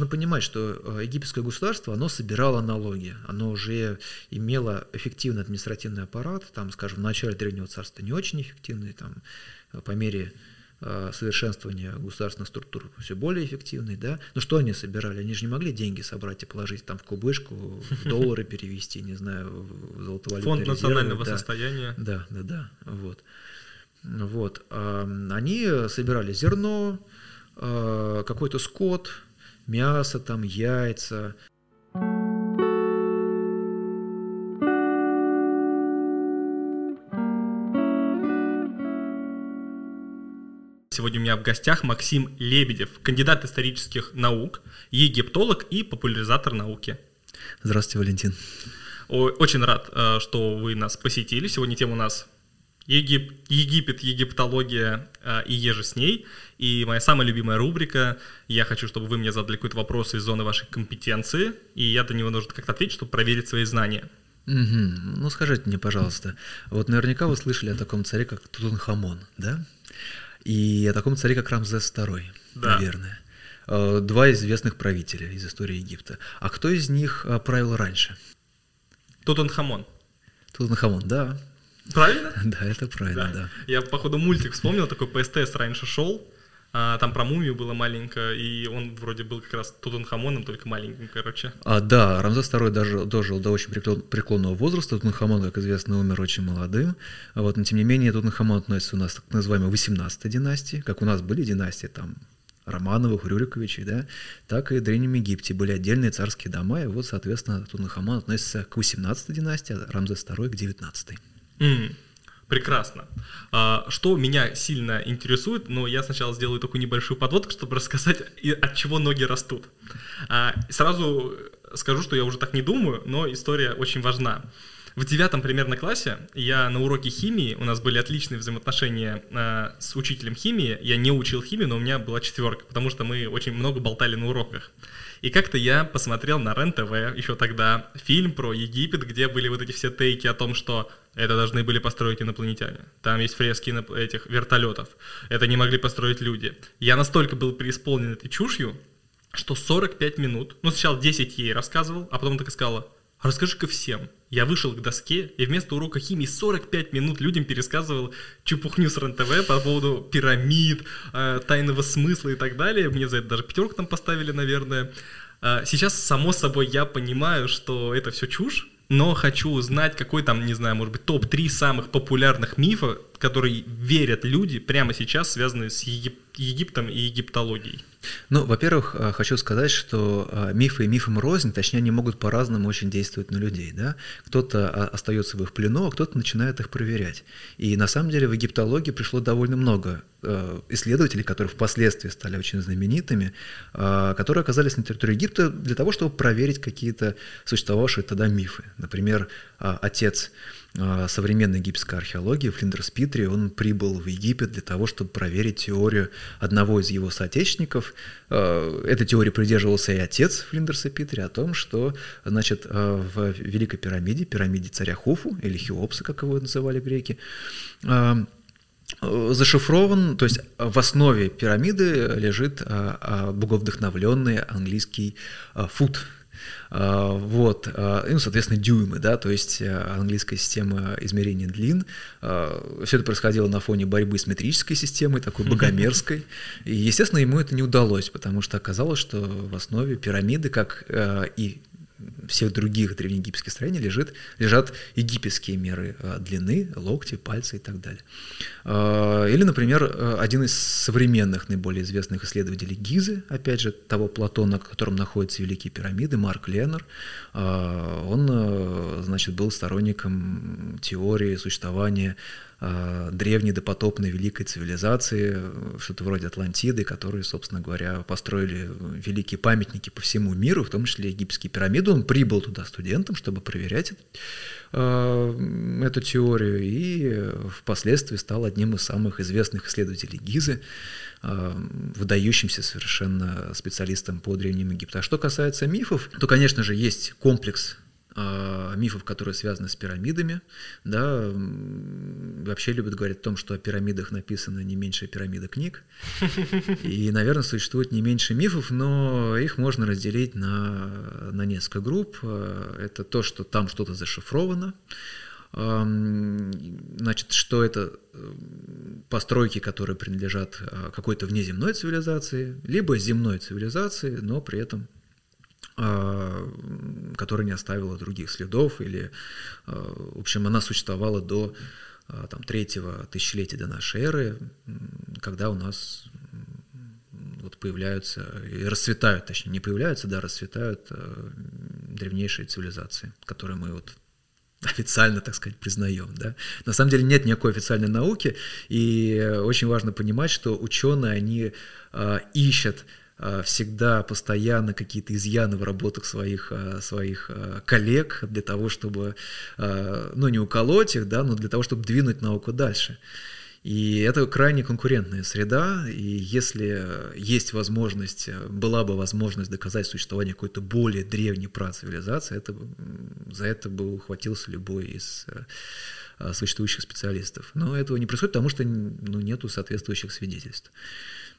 нужно понимать, что египетское государство, оно собирало налоги, оно уже имело эффективный административный аппарат, там, скажем, в начале Древнего Царства не очень эффективный, там, по мере Э, совершенствования государственных структур все более эффективный, да. Но что они собирали? Они же не могли деньги собрать и положить там в кубышку, в доллары перевести, не знаю, в золотовалютные Фонд резервы. национального да. состояния. Да, да, да, вот. Вот. Они собирали зерно, э, какой-то скот, мясо, там, яйца, Сегодня у меня в гостях Максим Лебедев, кандидат исторических наук, египтолог и популяризатор науки. Здравствуйте, Валентин. Очень рад, э, что вы нас посетили. Сегодня тема у нас Егип, Египет, египтология э, и еже с ней. И моя самая любимая рубрика. Я хочу, чтобы вы мне задали какой-то вопрос из зоны вашей компетенции, и я до него нужно как-то ответить, чтобы проверить свои знания. Угу. Ну скажите мне, пожалуйста, вот наверняка вы слышали о таком царе, как Тутанхамон, да? и о таком царе, как Рамзес II, да. наверное. Э, два известных правителя из истории Египта. А кто из них э, правил раньше? Тутанхамон. Тутанхамон, да. Правильно? Да, это правильно, да. да. Я, походу, мультик вспомнил, такой по СТС раньше шел, а, там про мумию было маленько, и он вроде был как раз Тутанхамоном, только маленьким, короче. А, да, Рамзес II даже дожил до очень преклонного возраста. Тутанхамон, как известно, умер очень молодым. Вот, но тем не менее, Тутанхамон относится у нас к так называемой 18-й династии, как у нас были династии там Романовых, Рюриковичей, да, так и в Древнем Египте были отдельные царские дома, и вот, соответственно, Тутанхамон относится к 18-й династии, а Рамзес II к 19-й. Mm. Прекрасно. А, что меня сильно интересует, но я сначала сделаю такую небольшую подводку, чтобы рассказать, от чего ноги растут. А, сразу скажу, что я уже так не думаю, но история очень важна. В девятом примерно классе я на уроке химии, у нас были отличные взаимоотношения э, с учителем химии, я не учил химию, но у меня была четверка, потому что мы очень много болтали на уроках. И как-то я посмотрел на РЕН-ТВ еще тогда фильм про Египет, где были вот эти все тейки о том, что это должны были построить инопланетяне. Там есть фрески этих вертолетов. Это не могли построить люди. Я настолько был преисполнен этой чушью, что 45 минут, ну сначала 10 ей рассказывал, а потом так сказала, расскажи-ка всем. Я вышел к доске и вместо урока химии 45 минут людям пересказывал чепухню с РЕН-ТВ по поводу пирамид, э, тайного смысла и так далее. Мне за это даже пятерку там поставили, наверное. Э, сейчас, само собой, я понимаю, что это все чушь, но хочу узнать, какой там, не знаю, может быть, топ-3 самых популярных мифов, которые верят люди прямо сейчас, связанные с Егип- Египтом и египтологией. Ну, во-первых, э, хочу сказать, что э, мифы и мифам рознь, точнее, они могут по-разному очень действовать на людей. Да? Кто-то а, остается в их плену, а кто-то начинает их проверять. И на самом деле в египтологии пришло довольно много э, исследователей, которые впоследствии стали очень знаменитыми, которые оказались на территории Египта для того, чтобы проверить какие-то существовавшие тогда мифы. Например, отец современной египетской археологии Флиндерс Питри, он прибыл в Египет для того, чтобы проверить теорию одного из его соотечественников. А, этой теории придерживался и отец Флиндерса Питри о том, что значит, а, в Великой пирамиде, пирамиде царя Хуфу, или Хеопса, как его называли греки, зашифрован, то есть в основе пирамиды лежит боговдохновленный английский фут, а, вот, а, ну, соответственно, дюймы, да, то есть э, английская система измерения длин. А, Все это происходило на фоне борьбы с метрической системой, такой богомерзкой. И, естественно, ему это не удалось, потому что оказалось, что в основе пирамиды, как э, и всех других древнеегипетских строений лежит, лежат египетские меры э, длины, локти, пальцы и так далее. Э, или, например, э, один из современных наиболее известных исследователей Гизы, опять же, того Платона, на котором находятся Великие пирамиды, Марк Леннер, он, значит, был сторонником теории существования древней допотопной великой цивилизации, что-то вроде Атлантиды, которые, собственно говоря, построили великие памятники по всему миру, в том числе египетские пирамиды. Он прибыл туда студентом, чтобы проверять э, эту теорию, и впоследствии стал одним из самых известных исследователей Гизы, э, выдающимся совершенно специалистом по Древнему Египту. А что касается мифов, то, конечно же, есть комплекс мифов, которые связаны с пирамидами. Да, вообще любят говорить о том, что о пирамидах написано не меньше пирамида книг. И, наверное, существует не меньше мифов, но их можно разделить на, на несколько групп. Это то, что там что-то зашифровано. Значит, что это постройки, которые принадлежат а, какой-то внеземной цивилизации, либо земной цивилизации, но при этом а, которая не оставила других следов, или, а, в общем, она существовала до там, третьего тысячелетия до нашей эры, когда у нас вот появляются и расцветают, точнее, не появляются, да, расцветают древнейшие цивилизации, которые мы вот официально, так сказать, признаем. Да? На самом деле нет никакой официальной науки, и очень важно понимать, что ученые, они э, ищут э, всегда постоянно какие-то изъяны в работах своих, э, своих э, коллег для того, чтобы, э, ну, не уколоть их, да, но для того, чтобы двинуть науку дальше. И это крайне конкурентная среда, и если есть возможность, была бы возможность доказать существование какой-то более древней працивилизации, это, за это бы ухватился любой из э, существующих специалистов. Но этого не происходит, потому что ну, нету соответствующих свидетельств.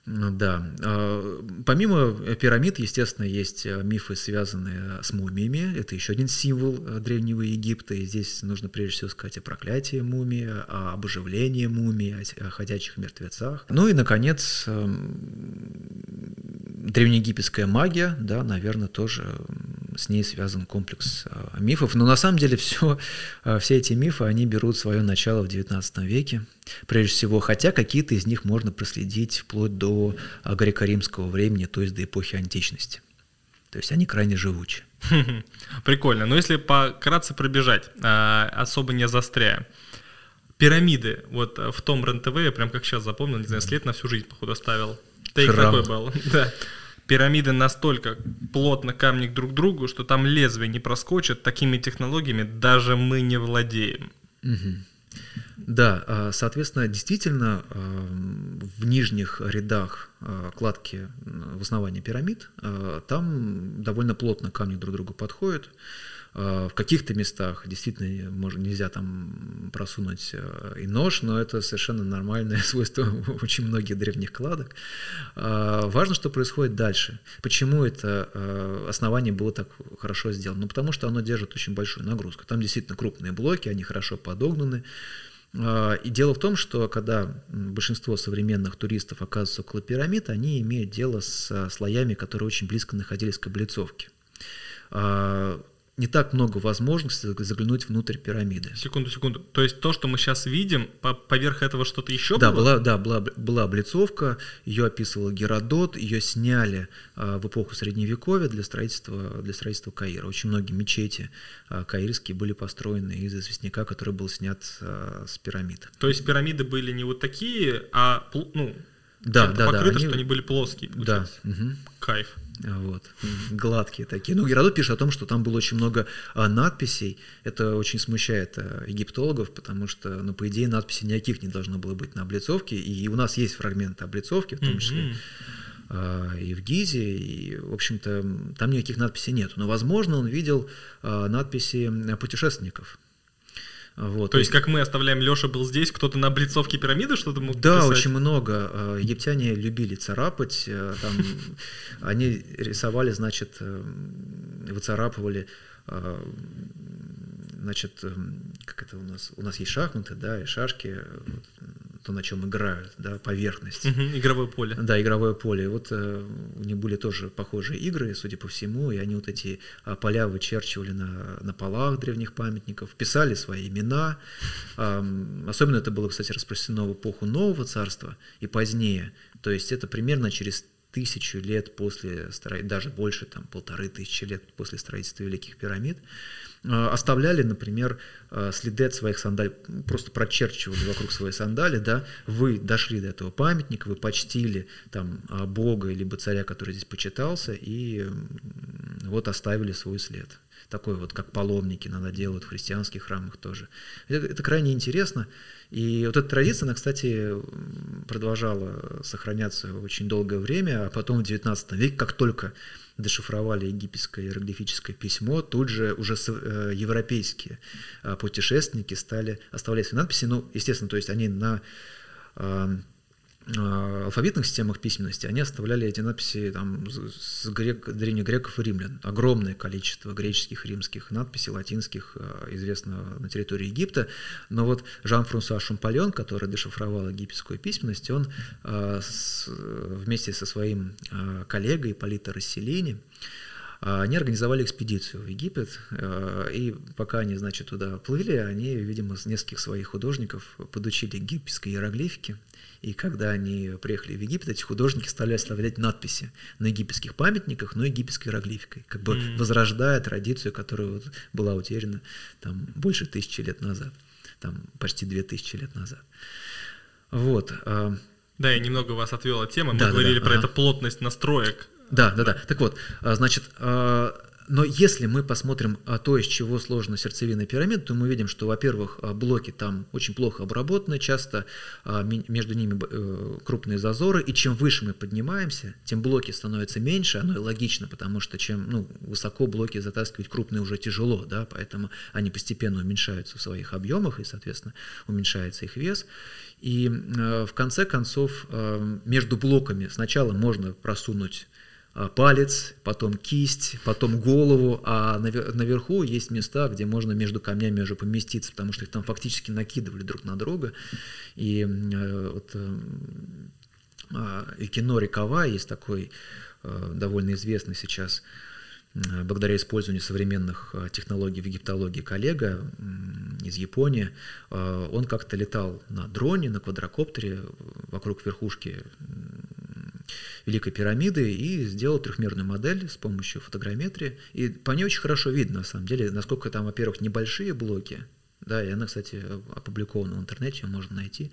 Да. А, помимо пирамид, естественно, есть э, мифы, связанные с мумиями. Это еще один символ э, Древнего Египта. И здесь нужно прежде всего сказать о проклятии мумии, о обоживлении мумии, о ходячих мертвецах. Ну и, наконец, эм, древнеегипетская магия, да, наверное, тоже с ней связан комплекс э, мифов. Но на самом деле все, все эти мифы, они берут свое начало в XIX веке прежде всего, хотя какие-то из них можно проследить вплоть до а, греко-римского времени, то есть до эпохи античности. То есть они крайне живучи. Прикольно. Но если пократце пробежать, а, особо не застряя, пирамиды, вот э, в том РЕН-ТВ, я прям как сейчас запомнил, не знаю, след на всю жизнь, походу, оставил. Тейк такой был. Да. Пирамиды настолько плотно камни друг к другу, что там лезвие не проскочит, такими технологиями даже мы не владеем. Угу. Да, а, соответственно, действительно, а, в нижних рядах а, кладки в основании пирамид, там довольно плотно камни друг к другу подходят. В каких-то местах действительно можно, нельзя там просунуть и нож, но это совершенно нормальное свойство очень многих древних кладок. Важно, что происходит дальше. Почему это основание было так хорошо сделано? Ну, потому что оно держит очень большую нагрузку. Там действительно крупные блоки, они хорошо подогнаны. А, и дело в том, что когда большинство современных туристов оказываются около пирамид, они имеют дело с слоями, которые очень близко находились к облицовке. Не так много возможностей заглянуть внутрь пирамиды. Секунду, секунду. То есть то, что мы сейчас видим, по поверх этого что-то еще да, было? Была, да, была, была облицовка, ее описывал Геродот, ее сняли а, в эпоху Средневековья для строительства, для строительства Каира. Очень многие мечети а, каирские были построены из известняка, который был снят а, с пирамид. То есть пирамиды были не вот такие, а ну, да, да, покрыты, да, что они были плоские. Получается. Да. Угу. Кайф. Вот, гладкие такие. Ну, Геродот пишет о том, что там было очень много а, надписей. Это очень смущает а, египтологов, потому что, ну, по идее, надписей никаких не должно было быть на облицовке. И у нас есть фрагменты облицовки, в том числе а, и в Гизе, и, в общем-то, там никаких надписей нет. Но, возможно, он видел а, надписи путешественников, вот. То есть, как мы оставляем, Леша был здесь, кто-то на облицовке пирамиды что-то мог Да, писать? очень много. А, египтяне любили царапать, э, там, они рисовали, значит, э, выцарапывали а, значит, эм, как это у нас, у нас есть шахматы, да, и шашки, вот, то, на чем играют, да, поверхность. Угу, игровое поле. Да, игровое поле. И вот э, у них были тоже похожие игры, судя по всему, и они вот эти а, поля вычерчивали на, на полах древних памятников, писали свои имена. А, особенно это было, кстати, распространено в эпоху Нового Царства и позднее. То есть это примерно через тысячу лет после, даже больше, там, полторы тысячи лет после строительства Великих пирамид. Э, оставляли, например, э, следы от своих сандалий, просто прочерчивали вокруг своей сандали, да, вы дошли до этого памятника, вы почтили там э, Бога либо царя, который здесь почитался, и вот оставили свой след. Такой вот, как паломники иногда делают в христианских храмах тоже. Это, это крайне интересно. И вот эта традиция, она, кстати, продолжала сохраняться очень долгое время, а потом в XIX веке, как только дешифровали египетское иероглифическое письмо, тут же уже э, европейские э, путешественники стали оставлять свои надписи. Ну, естественно, то есть они на алфавитных системах письменности они оставляли эти надписи там, с грек, древних греков и римлян. Огромное количество греческих, римских надписей, латинских, а, известно на территории Египта. Но вот Жан-Франсуа Шампальон, который дешифровал египетскую письменность, он с, вместе со своим коллегой Полито Расселини они организовали экспедицию в Египет, и пока они, значит, туда плыли, они, видимо, с нескольких своих художников подучили египетской иероглифики, и когда они приехали в Египет, эти художники стали оставлять надписи на египетских памятниках, но египетской иероглификой, как бы mm. возрождая традицию, которая вот была утеряна там больше тысячи лет назад, там почти две тысячи лет назад. Вот. А, да, я немного вас отвел от темы. Мы да, говорили да, про ага. эту плотность настроек. Да, да, да. Так вот, а, значит, а, но если мы посмотрим а, то, из чего сложена сердцевина пирамид, то мы видим, что, во-первых, а, блоки там очень плохо обработаны, часто а, между ними э, крупные зазоры, и чем выше мы поднимаемся, тем блоки становятся меньше, оно и логично, потому что чем ну, высоко блоки затаскивать крупные уже тяжело, да, поэтому они постепенно уменьшаются в своих объемах, и, соответственно, уменьшается их вес. И в конце концов между блоками сначала можно просунуть палец, потом кисть, потом голову, а наверху есть места, где можно между камнями уже поместиться, потому что их там фактически накидывали друг на друга. И э, вот э, а, Икинори Кава есть такой э, довольно известный сейчас благодаря использованию современных технологий в египтологии коллега из Японии, он как-то летал на дроне, на квадрокоптере вокруг верхушки Великой пирамиды и сделал трехмерную модель с помощью фотограмметрии. И по ней очень хорошо видно, на самом деле, насколько там, во-первых, небольшие блоки, да, и она, кстати, опубликована в интернете, ее можно найти.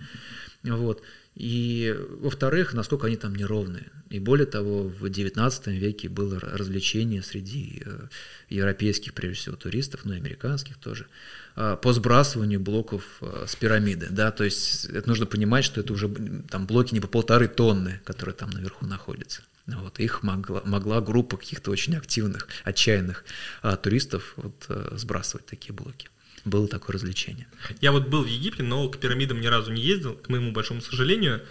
Вот. И, во-вторых, насколько они там неровные. И более того, в XIX веке было развлечение среди э, европейских, прежде всего, туристов, но и американских тоже, по сбрасыванию блоков а, с пирамиды. Да? То есть это нужно понимать, что это уже там, блоки не по полторы тонны, которые там наверху находятся. Вот, их могла, могла группа каких-то очень активных, отчаянных а, туристов вот, а, сбрасывать такие блоки. Было такое развлечение. Я вот был в Египте, но к пирамидам ни разу не ездил, к моему большому сожалению.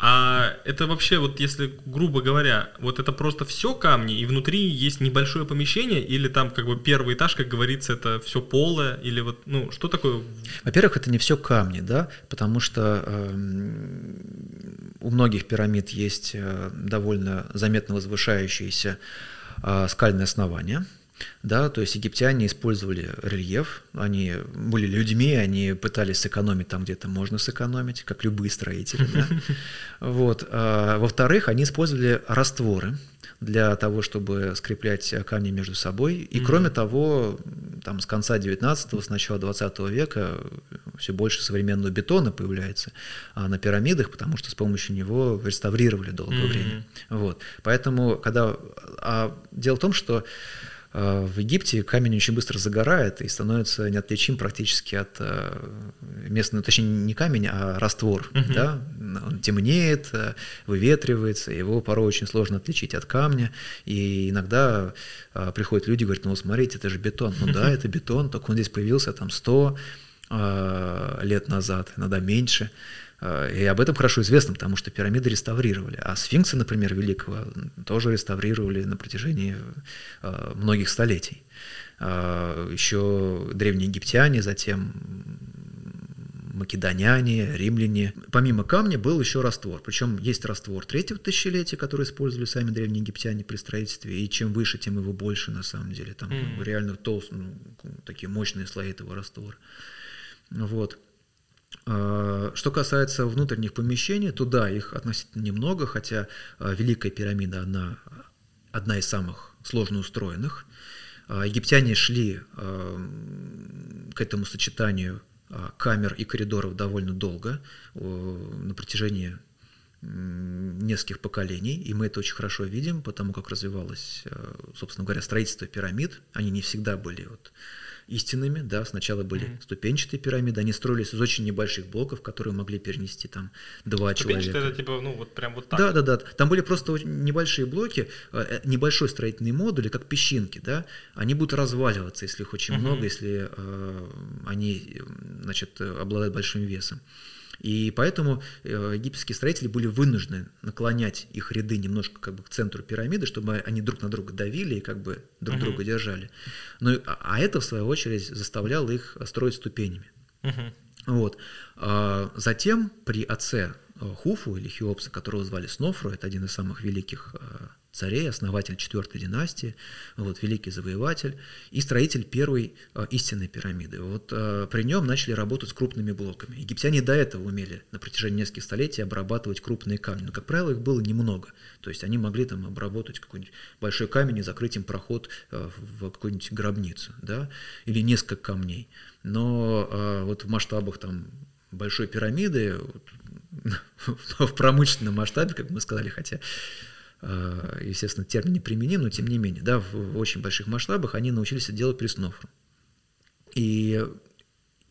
А это вообще, вот если, грубо говоря, вот это просто все камни, и внутри есть небольшое помещение, или там как бы первый этаж, как говорится, это все полое, или вот, ну, что такое? Во-первых, это не все камни, да, потому что э, у многих пирамид есть э, довольно заметно возвышающиеся э, скальные основания, да, то есть египтяне использовали рельеф, они были людьми, они пытались сэкономить там, где то можно сэкономить, как любые строители. Да? Вот. А, во-вторых, они использовали растворы для того, чтобы скреплять камни между собой. И кроме того, там с конца 19-го, с начала 20 века все больше современного бетона появляется а на пирамидах, потому что с помощью него реставрировали долгое mm-hmm. время. Вот. Поэтому, когда... А дело в том, что в Египте камень очень быстро загорает и становится неотличим практически от э, местного, точнее не камень, а раствор. Uh-huh. Да? Он темнеет, э, выветривается, его порой очень сложно отличить от камня. И иногда приходят люди и говорят, ну смотрите, это же бетон. Ну да, это бетон, только он здесь появился там 100 а, лет назад, иногда меньше. Э, и об этом хорошо известно, потому что пирамиды реставрировали. А сфинксы, например, Великого тоже реставрировали на протяжении э, многих столетий. Э, Еще древние египтяне, затем македоняне, римляне. Помимо камня был еще раствор. Причем есть раствор третьего тысячелетия, который использовали сами древние египтяне при строительстве. И чем выше, тем его больше на самом деле. Там mm. реально толстые, ну, такие мощные слои этого раствора. Вот. А, что касается внутренних помещений, то да, их относительно немного, хотя а, Великая пирамида одна, одна из самых сложно устроенных. А, египтяне шли к этому сочетанию камер и коридоров довольно долго, на протяжении нескольких поколений, и мы это очень хорошо видим, потому как развивалось, собственно говоря, строительство пирамид. Они не всегда были вот истинными, да, сначала были mm-hmm. ступенчатые пирамиды, они строились из очень небольших блоков, которые могли перенести там два человека. это типа, ну вот прям вот так? Да, да, да, там были просто небольшие блоки, э, э, небольшой строительный модуль, как песчинки, да, они будут разваливаться, если их очень mm-hmm. много, если э, они, значит, обладают большим весом. И поэтому э, египетские строители были вынуждены наклонять их ряды немножко как бы к центру пирамиды, чтобы они друг на друга давили и как бы друг uh-huh. друга держали. Но, а, а это, в свою очередь, заставляло их строить ступенями. Uh-huh. Вот. А затем при отце э, Хуфу или Хеопса, которого звали Снофру, это один из самых великих э, царей, основатель четвертой династии, вот, великий завоеватель и строитель первой э, истинной пирамиды. Вот э, при нем начали работать с крупными блоками. Египтяне до этого умели на протяжении нескольких столетий обрабатывать крупные камни, но, как правило, их было немного. То есть они могли там обработать какой-нибудь большой камень и закрыть им проход э, в какую-нибудь гробницу, да, или несколько камней. Но э, вот в масштабах там большой пирамиды, в промышленном масштабе, как мы сказали, хотя естественно, термин не применим, но тем не менее, да, в очень больших масштабах они научились это делать при снофру. И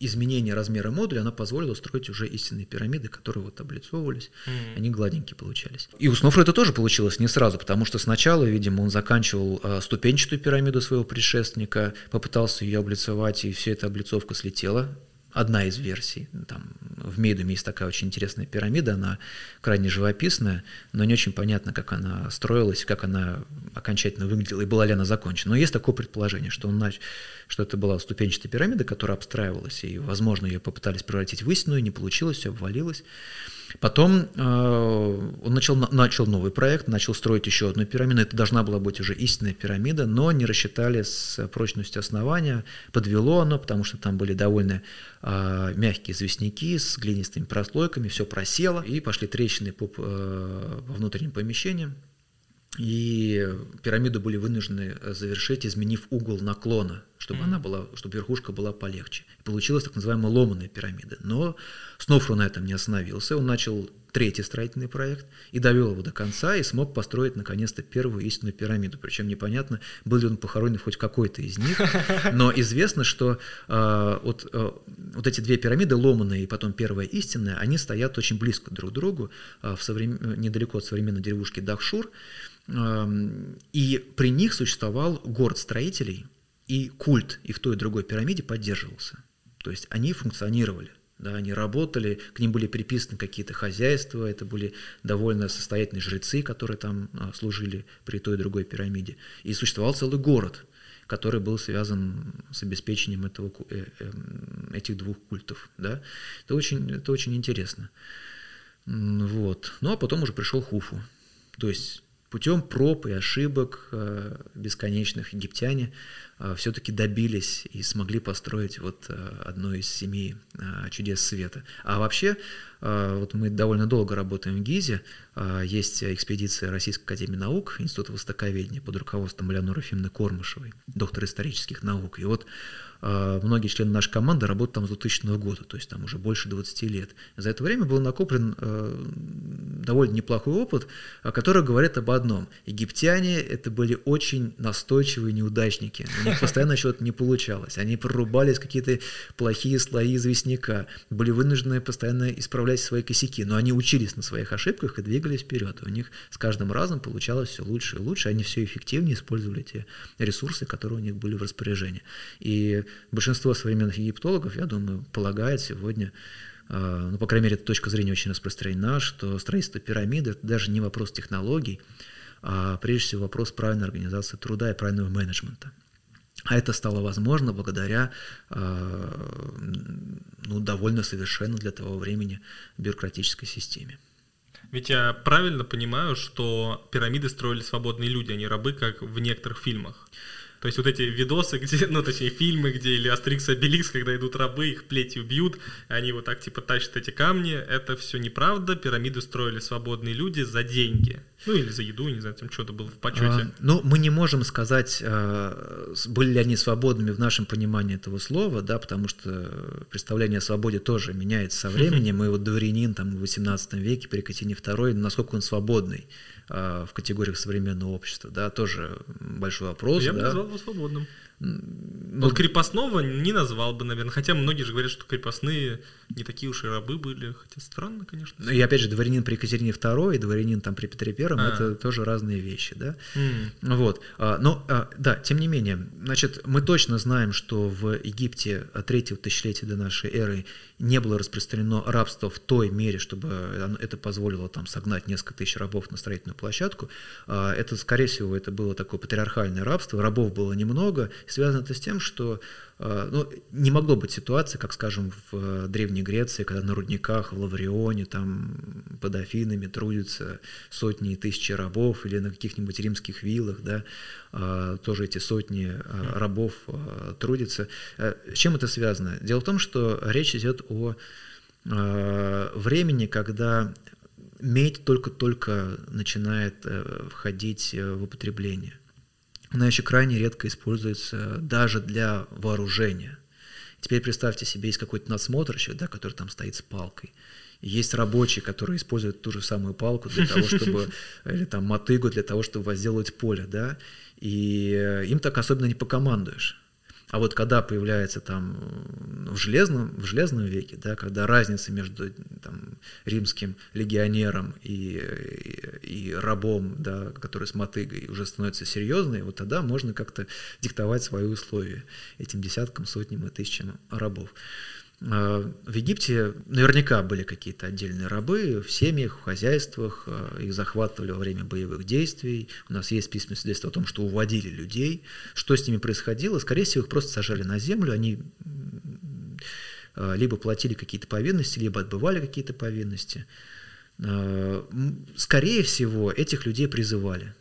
изменение размера модуля, оно позволило строить уже истинные пирамиды, которые вот облицовывались, mm-hmm. они гладенькие получались. И у Снофра это тоже получилось не сразу, потому что сначала, видимо, он заканчивал э, ступенчатую пирамиду своего предшественника, попытался ее облицовать, и вся эта облицовка слетела одна из версий. Там, в Мейдуме есть такая очень интересная пирамида, она крайне живописная, но не очень понятно, как она строилась, как она окончательно выглядела и была ли она закончена. Но есть такое предположение, что, он нач... что это была ступенчатая пирамида, которая обстраивалась, и, возможно, ее попытались превратить в истинную, не получилось, все обвалилось. Потом э, он начал, начал новый проект, начал строить еще одну пирамиду. Это должна была быть уже истинная пирамида, но не рассчитали с прочностью основания. Подвело оно, потому что там были довольно э, мягкие известняки с глинистыми прослойками, все просело, и пошли трещины по, э, по внутренним помещениям. И пирамиду были вынуждены завершить, изменив угол наклона, чтобы mm-hmm. она была, чтобы верхушка была полегче. И получилась так называемая ломаная пирамида. Но Снофру на этом не остановился. Он начал третий строительный проект и довел его до конца и смог построить наконец-то первую истинную пирамиду. Причем непонятно, был ли он похоронен хоть какой-то из них. Но известно, что э, вот, э, вот эти две пирамиды, ломаная и потом первая истинная, они стоят очень близко друг к другу, э, в соврем... недалеко от современной деревушки Дахшур. И при них существовал город строителей, и культ и в той и другой пирамиде поддерживался. То есть они функционировали. Да, они работали, к ним были приписаны какие-то хозяйства, это были довольно состоятельные жрецы, которые там а, служили при той и другой пирамиде. И существовал целый город, который был связан с обеспечением этого, э, эм, этих двух культов. Да? Это, очень, это очень интересно. Вот. Ну а потом уже пришел Хуфу. То есть путем проб и ошибок э, бесконечных египтяне все-таки добились и смогли построить вот э, одно из семи чудес света. А вообще, вот мы довольно долго работаем в ГИЗе, есть экспедиция Российской Академии Наук, Института Востоковедения под руководством Леоноры Ефимовны Кормышевой, доктор исторических наук. И вот многие члены нашей команды работают там с 2000 года, то есть там уже больше 20 лет. За это время был накоплен э, довольно неплохой опыт, который говорит об одном. Египтяне это были очень настойчивые неудачники. У них постоянно что-то не получалось. Они прорубались какие-то плохие слои известняка, были вынуждены постоянно исправлять свои косяки, но они учились на своих ошибках и двигались вперед. У них с каждым разом получалось все лучше и лучше, они все эффективнее использовали те ресурсы, которые у них были в распоряжении. И большинство современных египтологов, я думаю, полагает сегодня, а, ну, по крайней мере, эта точка зрения очень распространена, что строительство пирамиды – это даже не вопрос технологий, а прежде всего вопрос правильной организации труда и правильного менеджмента. А это стало возможно благодаря а, ну, довольно совершенно для того времени бюрократической системе. Ведь я правильно понимаю, что пирамиды строили свободные люди, а не рабы, как в некоторых фильмах. То есть вот эти видосы, где, ну, точнее, фильмы, где или Астерикс и Обеликс, когда идут рабы, их плетью бьют, они вот так типа тащат эти камни, это все неправда, пирамиды строили свободные люди за деньги. Ну или за еду, не знаю, там что-то было в почете. А, ну, мы не можем сказать, а, были ли они свободными в нашем понимании этого слова, да, потому что представление о свободе тоже меняется со временем. И вот дворянин там в XVIII веке при Екатерине II, насколько он свободный в категориях современного общества, да, тоже большой вопрос. Я да. бы назвал его свободным. Ну, вот крепостного не назвал бы, наверное. Хотя многие же говорят, что крепостные не такие уж и рабы были. Хотя странно, конечно. Ну, и опять же, дворянин при Екатерине II и дворянин там при Петре I а. это тоже разные вещи, да. Mm. Вот. А, но, а, да, тем не менее, значит, мы точно знаем, что в Египте третьего тысячелетия до нашей эры не было распространено рабство в той мере, чтобы это позволило там согнать несколько тысяч рабов на строительную площадку. А, это, скорее всего, это было такое патриархальное рабство, рабов было немного, связано это с тем, что а, ну, не могло быть ситуации, как, скажем, в Древней Греции, когда на рудниках в Лаврионе, там, под Афинами трудятся сотни и тысячи рабов, или на каких-нибудь римских виллах, да, а, тоже эти сотни рабов трудятся. С чем это связано? Дело в том, что речь идет о э, времени, когда медь только-только начинает э, входить э, в употребление. Она еще крайне редко используется даже для вооружения. Теперь представьте себе, есть какой-то надсмотрщик, да, который там стоит с палкой. есть рабочие, которые используют ту же самую палку для того, чтобы, или там мотыгу для того, чтобы возделывать поле, да, и им так особенно не покомандуешь. А вот когда появляется там в железном, в железном веке, да, когда разница между там, римским легионером и, и, и рабом, да, который с мотыгой, уже становится серьезной, вот тогда можно как-то диктовать свои условия этим десяткам, сотням и тысячам рабов. А, в Египте наверняка были какие-то отдельные рабы в семьях, в хозяйствах, а, их захватывали во время боевых действий. У нас есть письменное свидетельство о том, что уводили людей. Что с ними происходило? Скорее всего, их просто сажали на землю, они а, либо платили какие-то повинности, либо отбывали какие-то повинности. Скорее всего, этих людей призывали.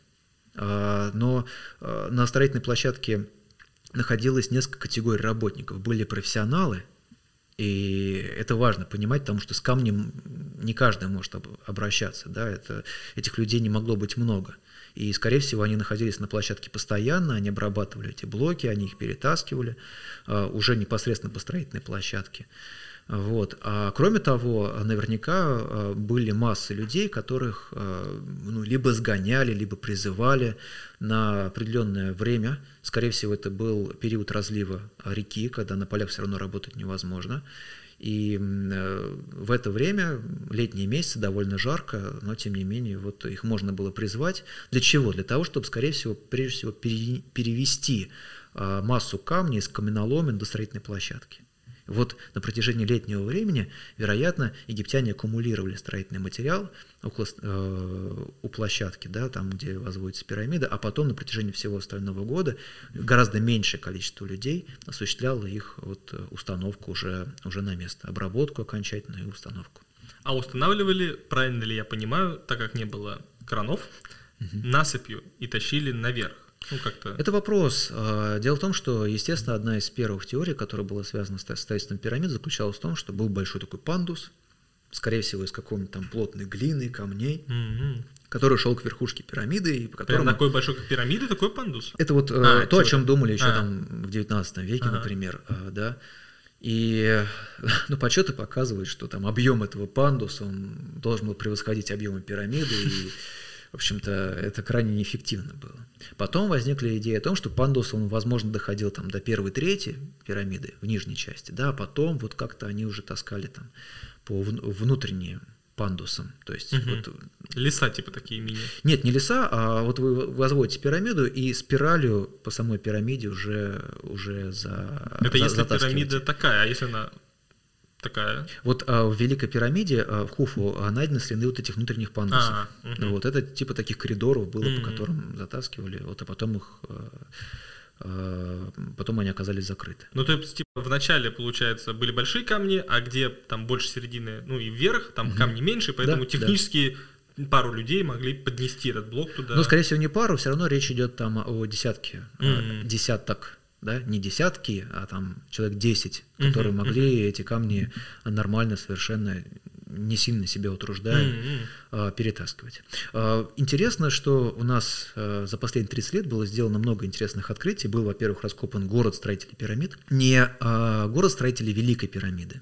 Но на строительной площадке находилось несколько категорий работников. Были профессионалы – и это важно понимать, потому что с камнем не каждый может обращаться. Да? Это, этих людей не могло быть много. И, скорее всего, они находились на площадке постоянно, они обрабатывали эти блоки, они их перетаскивали uh, уже непосредственно по строительной площадке. Вот. А кроме того, наверняка а, были массы людей, которых а, ну, либо сгоняли, либо призывали на определенное время. Скорее всего, это был период разлива реки, когда на полях все равно работать невозможно. И э, в это время, летние месяцы, довольно жарко, но тем не менее, вот их можно было призвать. Для чего? Для того, чтобы, скорее всего, прежде всего перевести а, массу камней из каменоломен до строительной площадки. Вот на протяжении летнего времени, вероятно, египтяне аккумулировали строительный материал около, э, у площадки, да, там, где возводится пирамида, а потом на протяжении всего остального года гораздо меньшее количество людей осуществляло их вот, установку уже, уже на место, обработку окончательную и установку. А устанавливали, правильно ли я понимаю, так как не было кранов, угу. насыпью и тащили наверх? Ну, как-то... Это вопрос. А, дело в том, что, естественно, одна из первых теорий, которая была связана с строительством пирамид, заключалась в том, что был большой такой пандус, скорее всего, из какой-нибудь там плотной глины, камней, mm-hmm. который шел к верхушке пирамиды. И по которому... Прям такой большой, как пирамида, такой пандус? Это вот а, то, о чем думали еще а. там в 19 веке, ага. например, а, да. И ну, подсчеты показывают, что там объем этого пандуса он должен был превосходить объемы пирамиды, и в общем-то, это крайне неэффективно было. Потом возникла идея о том, что пандус, он, возможно, доходил там до первой трети пирамиды в нижней части, да, а потом вот как-то они уже таскали там по внутренним пандусам, то есть угу. вот... леса типа такие мини. Нет, не леса, а вот вы возводите пирамиду и спиралью по самой пирамиде уже уже за. Это за, если пирамида такая, а если она такая. Вот а, в Великой пирамиде а, в Хуфу а, найдены следы вот этих внутренних пандусов. А, угу. Вот это типа таких коридоров было, угу. по которым затаскивали, вот, а потом их а, а, потом они оказались закрыты. Ну, то есть, типа, в начале, получается, были большие камни, а где там больше середины, ну, и вверх, там угу. камни меньше, поэтому да, технически да пару людей могли поднести этот блок туда. Ну, скорее всего, не пару, все равно речь идет там о десятке, mm-hmm. десяток, да, не десятки, а там человек 10, которые mm-hmm. могли эти камни нормально, совершенно не сильно себя утруждая, mm-hmm. перетаскивать. А, интересно, что у нас а, за последние 30 лет было сделано много интересных открытий. Был, во-первых, раскопан город строителей пирамид, не город строителей Великой пирамиды,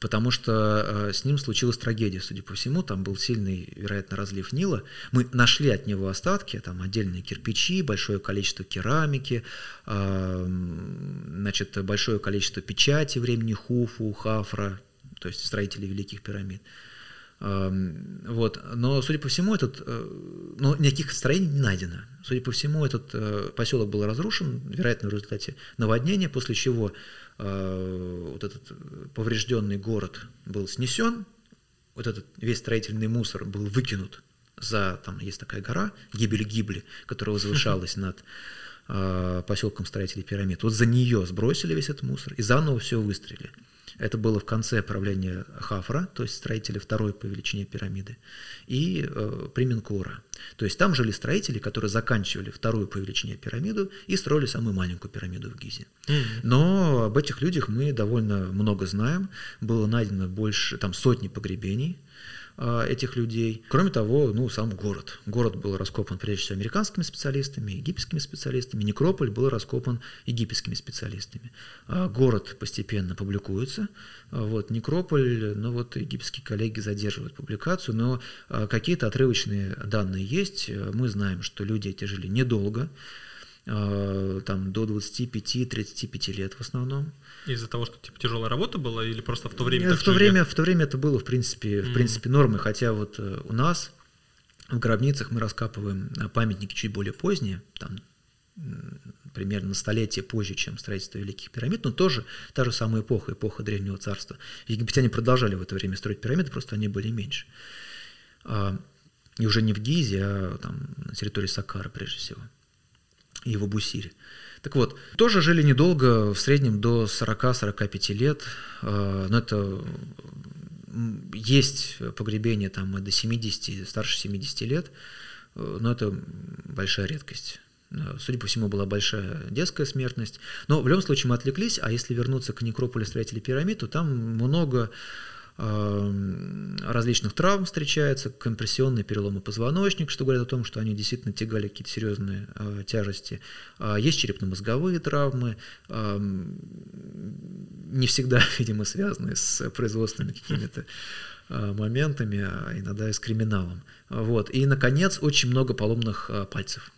потому что с ним случилась трагедия, судя по всему, там был сильный, вероятно, разлив Нила. Мы нашли от него остатки, там отдельные кирпичи, большое количество керамики, значит, большое количество печати времени Хуфу, Хафра, то есть строители Великих пирамид. Вот. Но, судя по всему, этот, э, но никаких строений не найдено. Судя по всему, этот э, поселок был разрушен, вероятно, в результате наводнения, после чего э, вот этот поврежденный город был снесен, вот этот весь строительный мусор был выкинут за, там есть такая гора, Гибель-Гибли, которая возвышалась над поселком строителей пирамид. Вот за нее сбросили весь этот мусор и заново все выстрелили. Это было в конце правления Хафра, то есть строителя второй по величине пирамиды, и э, Применкура. То есть там жили строители, которые заканчивали вторую по величине пирамиду и строили самую маленькую пирамиду в Гизе. Mm-hmm. Но об этих людях мы довольно много знаем. Было найдено больше, там сотни погребений, этих людей. Кроме того, ну, сам город. Город был раскопан прежде всего американскими специалистами, египетскими специалистами. Некрополь был раскопан египетскими специалистами. А город постепенно публикуется. А вот, некрополь, ну вот египетские коллеги задерживают публикацию, но какие-то отрывочные данные есть. Мы знаем, что люди эти жили недолго, там до 25-35 лет в основном. Из-за того, что типа тяжелая работа была, или просто в то время? Нет, в то время, в то время это было в принципе, mm-hmm. в принципе нормой, хотя вот э, у нас в гробницах мы раскапываем э, памятники чуть более поздние, там примерно на столетие позже, чем строительство Великих пирамид, но тоже та же самая эпоха, эпоха Древнего Царства. Египтяне продолжали в это время строить пирамиды, просто они были меньше. А, и уже не в Гизе, а там на территории Сакара прежде всего, и в Абусире. Так вот, тоже жили недолго, в среднем до 40-45 лет, э, но это есть погребение там и до 70, старше 70 лет, э, но это большая редкость. Э, судя по всему, была большая детская смертность. Но в любом случае мы отвлеклись, а если вернуться к некрополю строителей пирамид, то там много различных травм встречается, компрессионные переломы позвоночника, что говорит о том, что они действительно тягали какие-то серьезные э, тяжести. Э, есть черепно-мозговые травмы, э, не всегда, видимо, связанные с производственными какими-то э, моментами, а иногда и с криминалом. Вот. И, наконец, очень много поломных э, пальцев.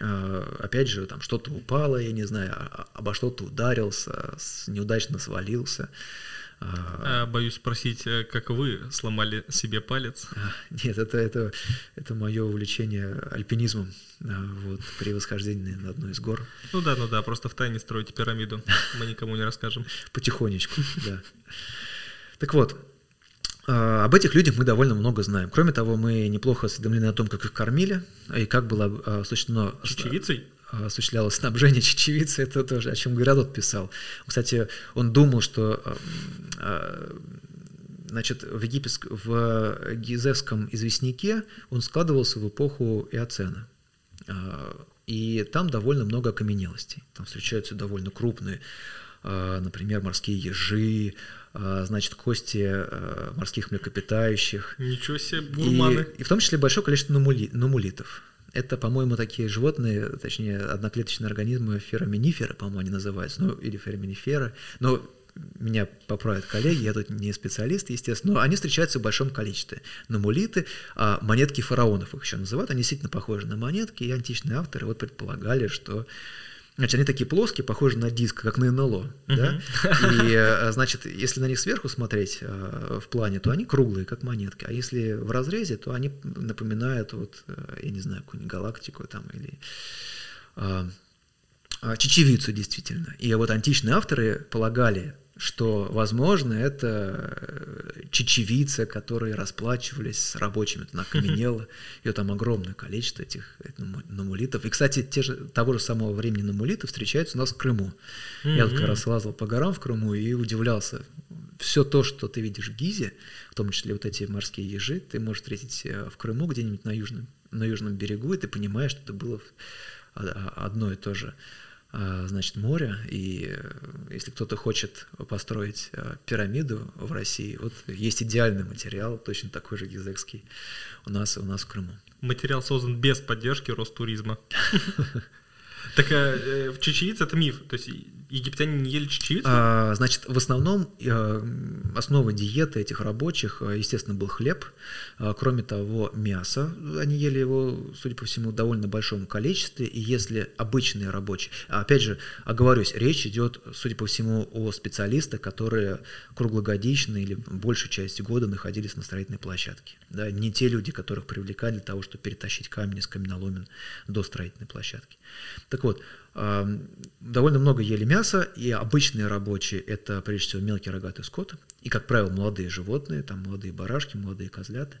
Э, опять же, там что-то упало, я не знаю, обо что-то ударился, неудачно свалился. А, боюсь спросить, э, как вы сломали себе палец? А, нет, это, это, это мое увлечение альпинизмом вот, при восхождении на одну из гор. Ну да, ну да, просто в тайне строите пирамиду, мы никому не расскажем. Потихонечку, да. Так вот, а, об этих людях мы довольно много знаем. Кроме того, мы неплохо осведомлены о том, как их кормили и как было осуществлено... Чечевицей? А, осуществлялось снабжение чечевицы, это тоже, о чем Геродот писал. Кстати, он думал, что а, а, значит, в, египетск, в гизесском известняке он складывался в эпоху Иоцена. И там довольно много окаменелостей. Там встречаются довольно крупные, например, морские ежи, значит, кости морских млекопитающих. Ничего себе, гурманы. И, и в том числе большое количество нумулитов. Это, по-моему, такие животные, точнее, одноклеточные организмы фераминиферы, по-моему, они называются, ну, или фераминиферы. Но меня поправят коллеги, я тут не специалист, естественно, но они встречаются в большом количестве. Намулиты, а монетки фараонов их еще называют, они действительно похожи на монетки, и античные авторы вот предполагали, что Значит, они такие плоские, похожи на диск, как на НЛО. Uh-huh. Да? И, э, значит, если на них сверху смотреть э, в плане, то они круглые, как монетки. А если в разрезе, то они напоминают, вот, э, я не знаю, какую-нибудь галактику там или чечевицу действительно. И вот античные авторы полагали, что, возможно, это э, чечевица, которые расплачивались с рабочими, она окаменела, ее там огромное количество этих намулитов. И, кстати, те же, того же самого времени намулиты встречаются у нас в Крыму. Mm-hmm. Я вот как раз лазал по горам в Крыму и удивлялся все то, что ты видишь в Гизе, в том числе вот эти морские ежи, ты можешь встретить э, в Крыму где-нибудь на южном, на южном берегу, и ты понимаешь, что это было одно и то же а, значит, море, и э, если кто-то хочет построить э, пирамиду в России, вот есть идеальный материал, точно такой же гизекский у нас, у нас в Крыму. Материал создан без поддержки Ростуризма. Так э, чечевица это миф, то есть египтяне не ели чечевицу? А, значит, в основном э, основа диеты этих рабочих, э, естественно, был хлеб. А, кроме того, мясо. Они ели его, судя по всему, в довольно большом количестве. И если обычные рабочие... Опять же, оговорюсь, речь идет, судя по всему, о специалистах, которые круглогодично или большую часть года находились на строительной площадке. Да, не те люди, которых привлекали для того, чтобы перетащить камень из каменоломен до строительной площадки. Так вот, довольно много ели мяса, и обычные рабочие – это, прежде всего, мелкий рогатый скот, и, как правило, молодые животные, там молодые барашки, молодые козлята.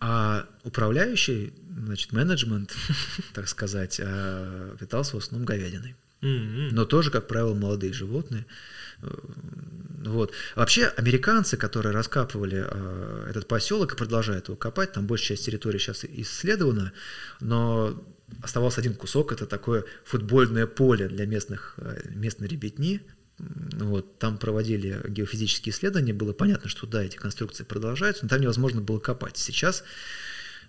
А управляющий, значит, менеджмент, так сказать, а, питался в основном говядиной. Но тоже, как правило, молодые животные. Э, вот. Вообще, американцы, которые раскапывали э, этот поселок и продолжают его копать, там большая часть территории сейчас исследована, но оставался один кусок, это такое футбольное поле для местных, э, местной ребятни. Вот, там проводили геофизические исследования, было понятно, что да, эти конструкции продолжаются, но там невозможно было копать. Сейчас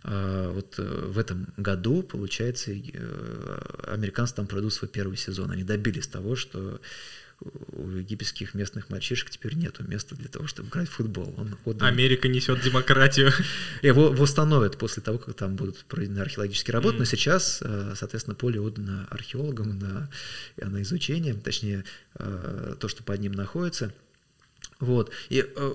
э, вот э, в этом году, получается, американцы там пройдут свой первый сезон. Они добились того, что у египетских местных мальчишек теперь нету места для того, чтобы играть в футбол. Он отдан... Америка несет демократию. Его восстановят после того, как там будут проведены археологические работы, mm но сейчас, э, соответственно, поле отдано археологам на, на изучение, точнее, э, то, что под ним находится. Вот. И э,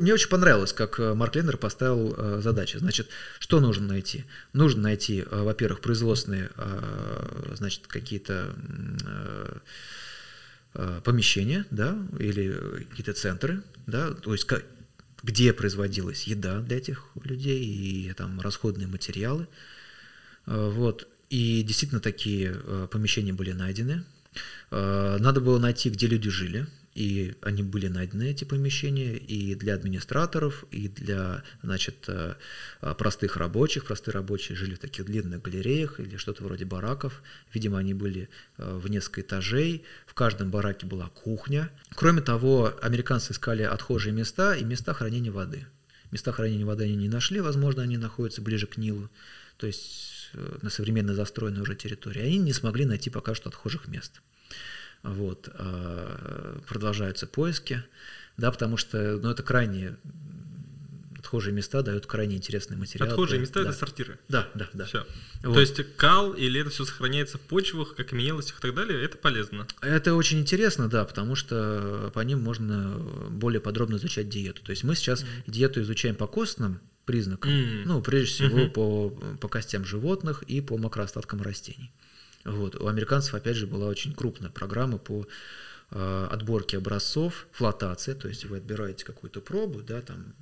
мне очень понравилось, как Марк Леннер поставил э, задачу. Значит, что нужно найти? Нужно найти, э, во-первых, производственные, э, значит, какие-то Э, помещения, да, или какие-то центры, да, то есть где производилась еда для этих людей и там расходные материалы, э, вот. И действительно такие э, помещения были найдены. Надо было найти, где люди жили, и они были найдены, эти помещения, и для администраторов, и для, значит, э, простых рабочих. Простые рабочие жили в таких длинных галереях или что-то вроде бараков. Видимо, они были э, в несколько этажей. В каждом бараке была кухня. Кроме того, американцы искали отхожие места и места хранения воды. Места хранения воды они не нашли, возможно, они находятся ближе к Нилу, то есть э, на современно застроенной уже территории. Они не смогли найти пока что отхожих мест. Вот, а, продолжаются поиски, да, потому что ну, это крайне отхожие места дают крайне интересные материалы. Отхожие места да. это сортиры. Да, да, да. Все. Вот. То есть кал или это все сохраняется в почвах, как окаменелостях и так далее, это полезно. Это очень интересно, да, потому что по ним можно более подробно изучать диету. То есть мы сейчас mm. диету изучаем по костным признакам, mm. ну, прежде всего mm-hmm. по, по костям животных и по макроостаткам растений. Вот. У американцев, опять же, была очень крупная программа по э, отборке образцов, флотации, то есть вы отбираете какую-то пробу, да, там,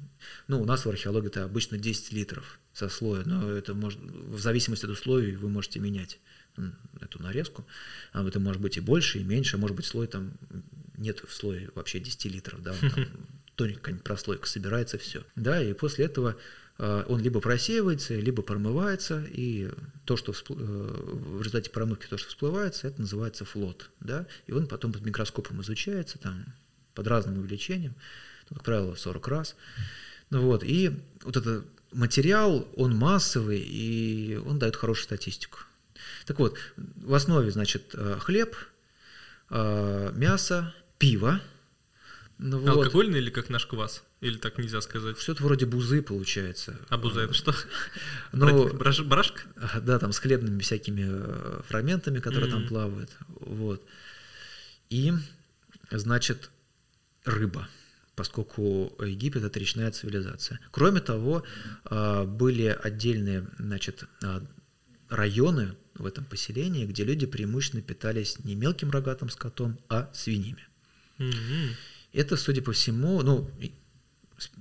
ну, у нас в археологии это обычно 10 литров со слоя, но это может, в зависимости от условий вы можете менять эту нарезку, а это может быть и больше, и меньше, может быть слой там, нет в слое вообще 10 литров, да, там тоненькая прослойка собирается, все, да, и после этого он либо просеивается, либо промывается, и то, что э, в результате промывки то, что всплывается, это называется флот, да, и он потом под микроскопом изучается, там, под разным увеличением, ну, как правило, 40 раз, ну, вот, и вот этот материал, он массовый, и он дает хорошую статистику. Так вот, в основе, значит, э, хлеб, мясо, пиво. Ну, вот. Алкогольный или как наш квас? Или так нельзя сказать? Что-то вроде бузы получается. А буза это что? Ну, Брашка? Да, там с хлебными всякими э, фрагментами, которые mm-hmm. там плавают. Вот. И, значит, рыба поскольку Египет – это речная цивилизация. Кроме того, э, были отдельные значит, э, районы в этом поселении, где люди преимущественно питались не мелким рогатым скотом, а свиньями. Mm-hmm. Это, судя по всему, ну,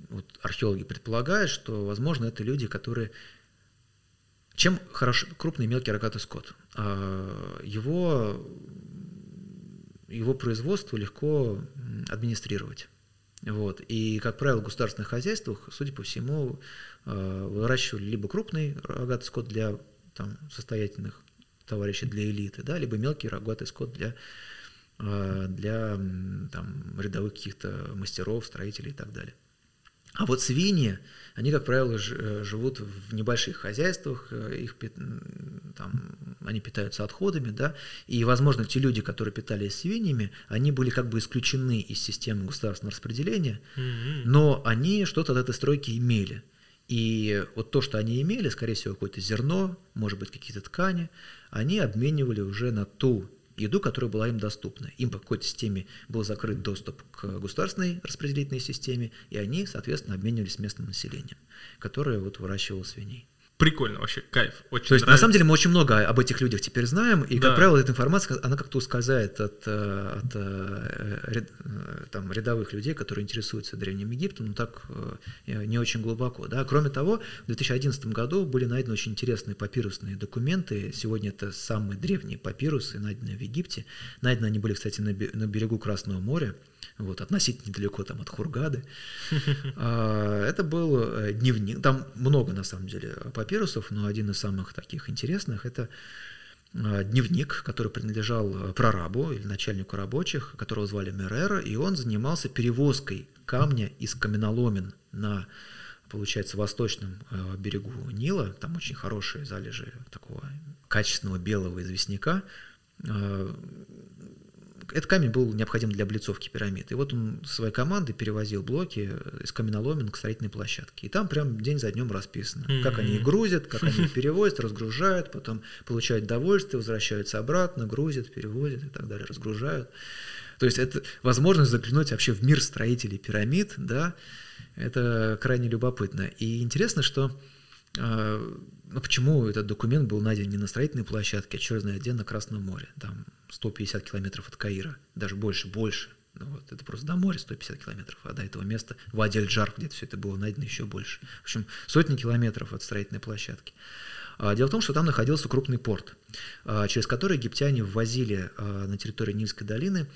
вот археологи предполагают, что, возможно, это люди, которые... Чем хорош крупный мелкий рогатый скот? А, его, его производство легко администрировать. Вот. И, как правило, в государственных хозяйствах, судя по всему, э, выращивали либо крупный рогатый скот для там, состоятельных товарищей, для элиты, да, либо мелкий рогатый скот для, для там, рядовых каких-то мастеров, строителей и так далее. А вот свиньи, они, как правило, э, живут в небольших хозяйствах, э, их, там, они питаются отходами, да, и, возможно, те люди, которые питались свиньями, они были как бы исключены из системы государственного распределения, mm-hmm. но они что-то от этой стройки имели. И вот то, что они имели, скорее всего, какое-то зерно, может быть, какие-то ткани, они обменивали уже на ту еду, которая была им доступна. Им по какой-то системе был закрыт доступ к государственной распределительной системе, и они, соответственно, обменивались местным населением, которое вот выращивало свиней. Прикольно вообще, кайф. Очень То есть, нравится. на самом деле, мы очень много об этих людях теперь знаем, и, да. как правило, эта информация, она как-то ускользает от, э, от, э, э, там, рядовых людей, которые интересуются Древним Египтом, но так не очень глубоко. Да? Кроме того, в 2011 году были найдены очень интересные папирусные документы. Сегодня это самые древние папирусы, найденные в Египте. Найдены они были, кстати, на берегу Красного моря вот, относительно недалеко там от Хургады. А, это был дневник, там много на самом деле папирусов, но один из самых таких интересных – это а, дневник, который принадлежал э, прорабу или начальнику рабочих, которого звали Мерера, и он занимался перевозкой камня из каменоломен на получается, восточном э, берегу Нила, там очень хорошие залежи такого качественного белого известняка, этот камень был необходим для облицовки пирамид. И вот он своей командой перевозил блоки из каменоломен к строительной площадке. И там прям день за днем расписано, mm-hmm. как они их грузят, как они их перевозят, разгружают, потом получают удовольствие, возвращаются обратно, грузят, перевозят и так далее, разгружают. То есть это возможность заглянуть вообще в мир строителей пирамид, да, это крайне любопытно. И интересно, что а, ну, почему этот документ был найден не на строительной площадке, а черт знает где, на Красном море, там 150 километров от Каира, даже больше, больше. Ну, вот, это просто до моря 150 километров, а до этого места в Адель-Джар, где все это было найдено еще больше. В общем, сотни километров от строительной площадки. А, дело в том, что там находился крупный порт, а, через который египтяне ввозили а, на территорию Нильской долины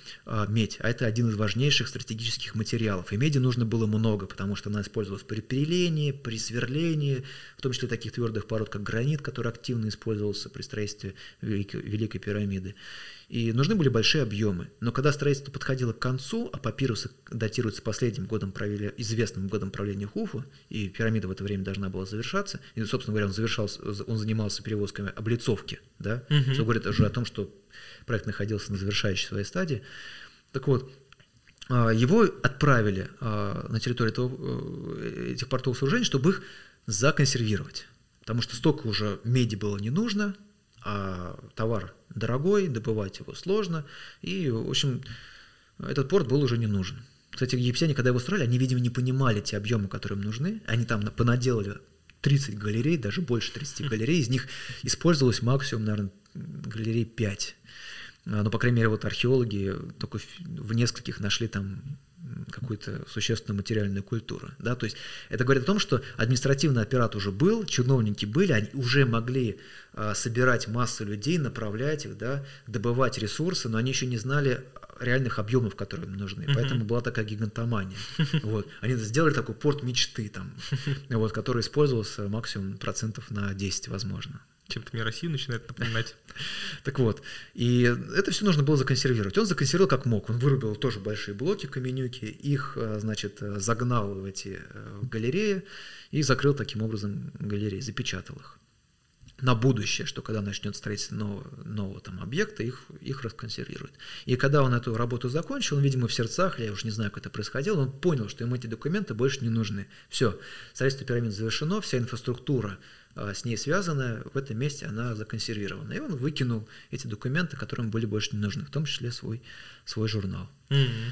медь, а это один из важнейших стратегических материалов. И меди нужно было много, потому что она использовалась при перелении, при сверлении, в том числе таких твердых пород, как гранит, который активно использовался при строительстве Великой пирамиды. И нужны были большие объемы. Но когда строительство подходило к концу, а папирусы датируются последним годом правления, известным годом правления Хуфу, и пирамида в это время должна была завершаться, и, собственно говоря, он, завершался, он занимался перевозками облицовки, да, угу. что говорит уже о том, что проект находился на завершающей своей стадии. Так вот, а, его отправили а, на территорию этого, э, этих портовых сооружений, чтобы их законсервировать. Потому что столько уже меди было не нужно, а товар дорогой, добывать его сложно, и, в общем, этот порт был уже не нужен. Кстати, египтяне, когда его строили, они, видимо, не понимали те объемы, которые им нужны. Они там понаделали 30 галерей, даже больше 30 галерей, из них использовалось максимум, наверное, галерей 5. А, ну, по крайней мере, вот археологи только в нескольких нашли там какую-то существенную материальную культуру. Да? То есть это говорит о том, что административный аппарат уже был, чиновники были, они уже могли а, собирать массу людей, направлять их, да, добывать ресурсы, но они еще не знали реальных объемов, которые им нужны. Mm-hmm. Поэтому была такая гигантомания. Вот. Они сделали такой порт мечты, там, вот, который использовался максимум процентов на 10, возможно чем-то мне Россию начинает напоминать. Так вот, и это все нужно было законсервировать. Он законсервировал как мог. Он вырубил тоже большие блоки, каменюки, их, э, значит, загнал в эти э, галереи и закрыл таким образом галереи, запечатал их на будущее, что когда начнет строительство нового, нового там объекта, их, их расконсервируют. И когда он эту работу закончил, он, видимо, в сердцах, я уже не знаю, как это происходило, он понял, что ему эти документы больше не нужны. Все, строительство пирамид завершено, вся инфраструктура с ней связанная, в этом месте она законсервирована. И он выкинул эти документы, которые ему были больше не нужны, в том числе свой, свой журнал. Mm-hmm.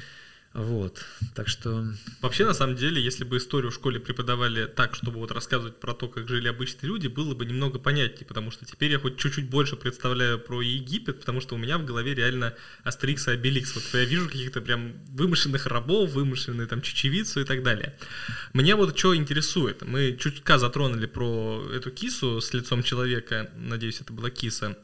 Вот, так что... Вообще, на самом деле, если бы историю в школе преподавали так, чтобы вот рассказывать про то, как жили обычные люди, было бы немного понятнее, потому что теперь я хоть чуть-чуть больше представляю про Египет, потому что у меня в голове реально Астерикс и Обеликс. Вот я вижу каких-то прям вымышленных рабов, вымышленные там чечевицу и так далее. Меня вот что интересует. Мы чуть-чуть затронули про эту кису с лицом человека, надеюсь, это была киса.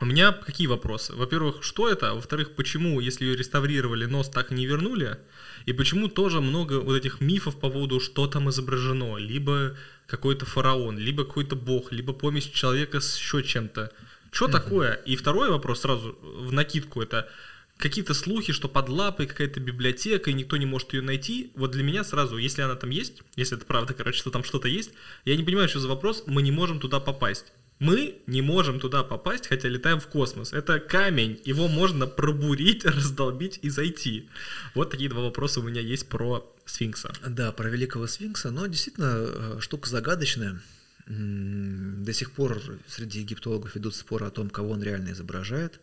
У меня какие вопросы? Во-первых, что это? Во-вторых, почему, если ее реставрировали, нос так и не вернули? И почему тоже много вот этих мифов по поводу, что там изображено? Либо какой-то фараон, либо какой-то бог, либо помесь человека с еще чем-то. Что такое? И второй вопрос сразу в накидку это какие-то слухи, что под лапой какая-то библиотека, и никто не может ее найти. Вот для меня сразу, если она там есть, если это правда, короче, что там что-то есть, я не понимаю, что за вопрос, мы не можем туда попасть. Мы не можем туда попасть, хотя летаем в космос. Это камень, его можно пробурить, раздолбить и зайти. Вот такие два вопроса у меня есть про сфинкса. Да, про великого сфинкса, но действительно э, штука загадочная. До сих пор среди египтологов ведут споры о том, кого он реально изображает.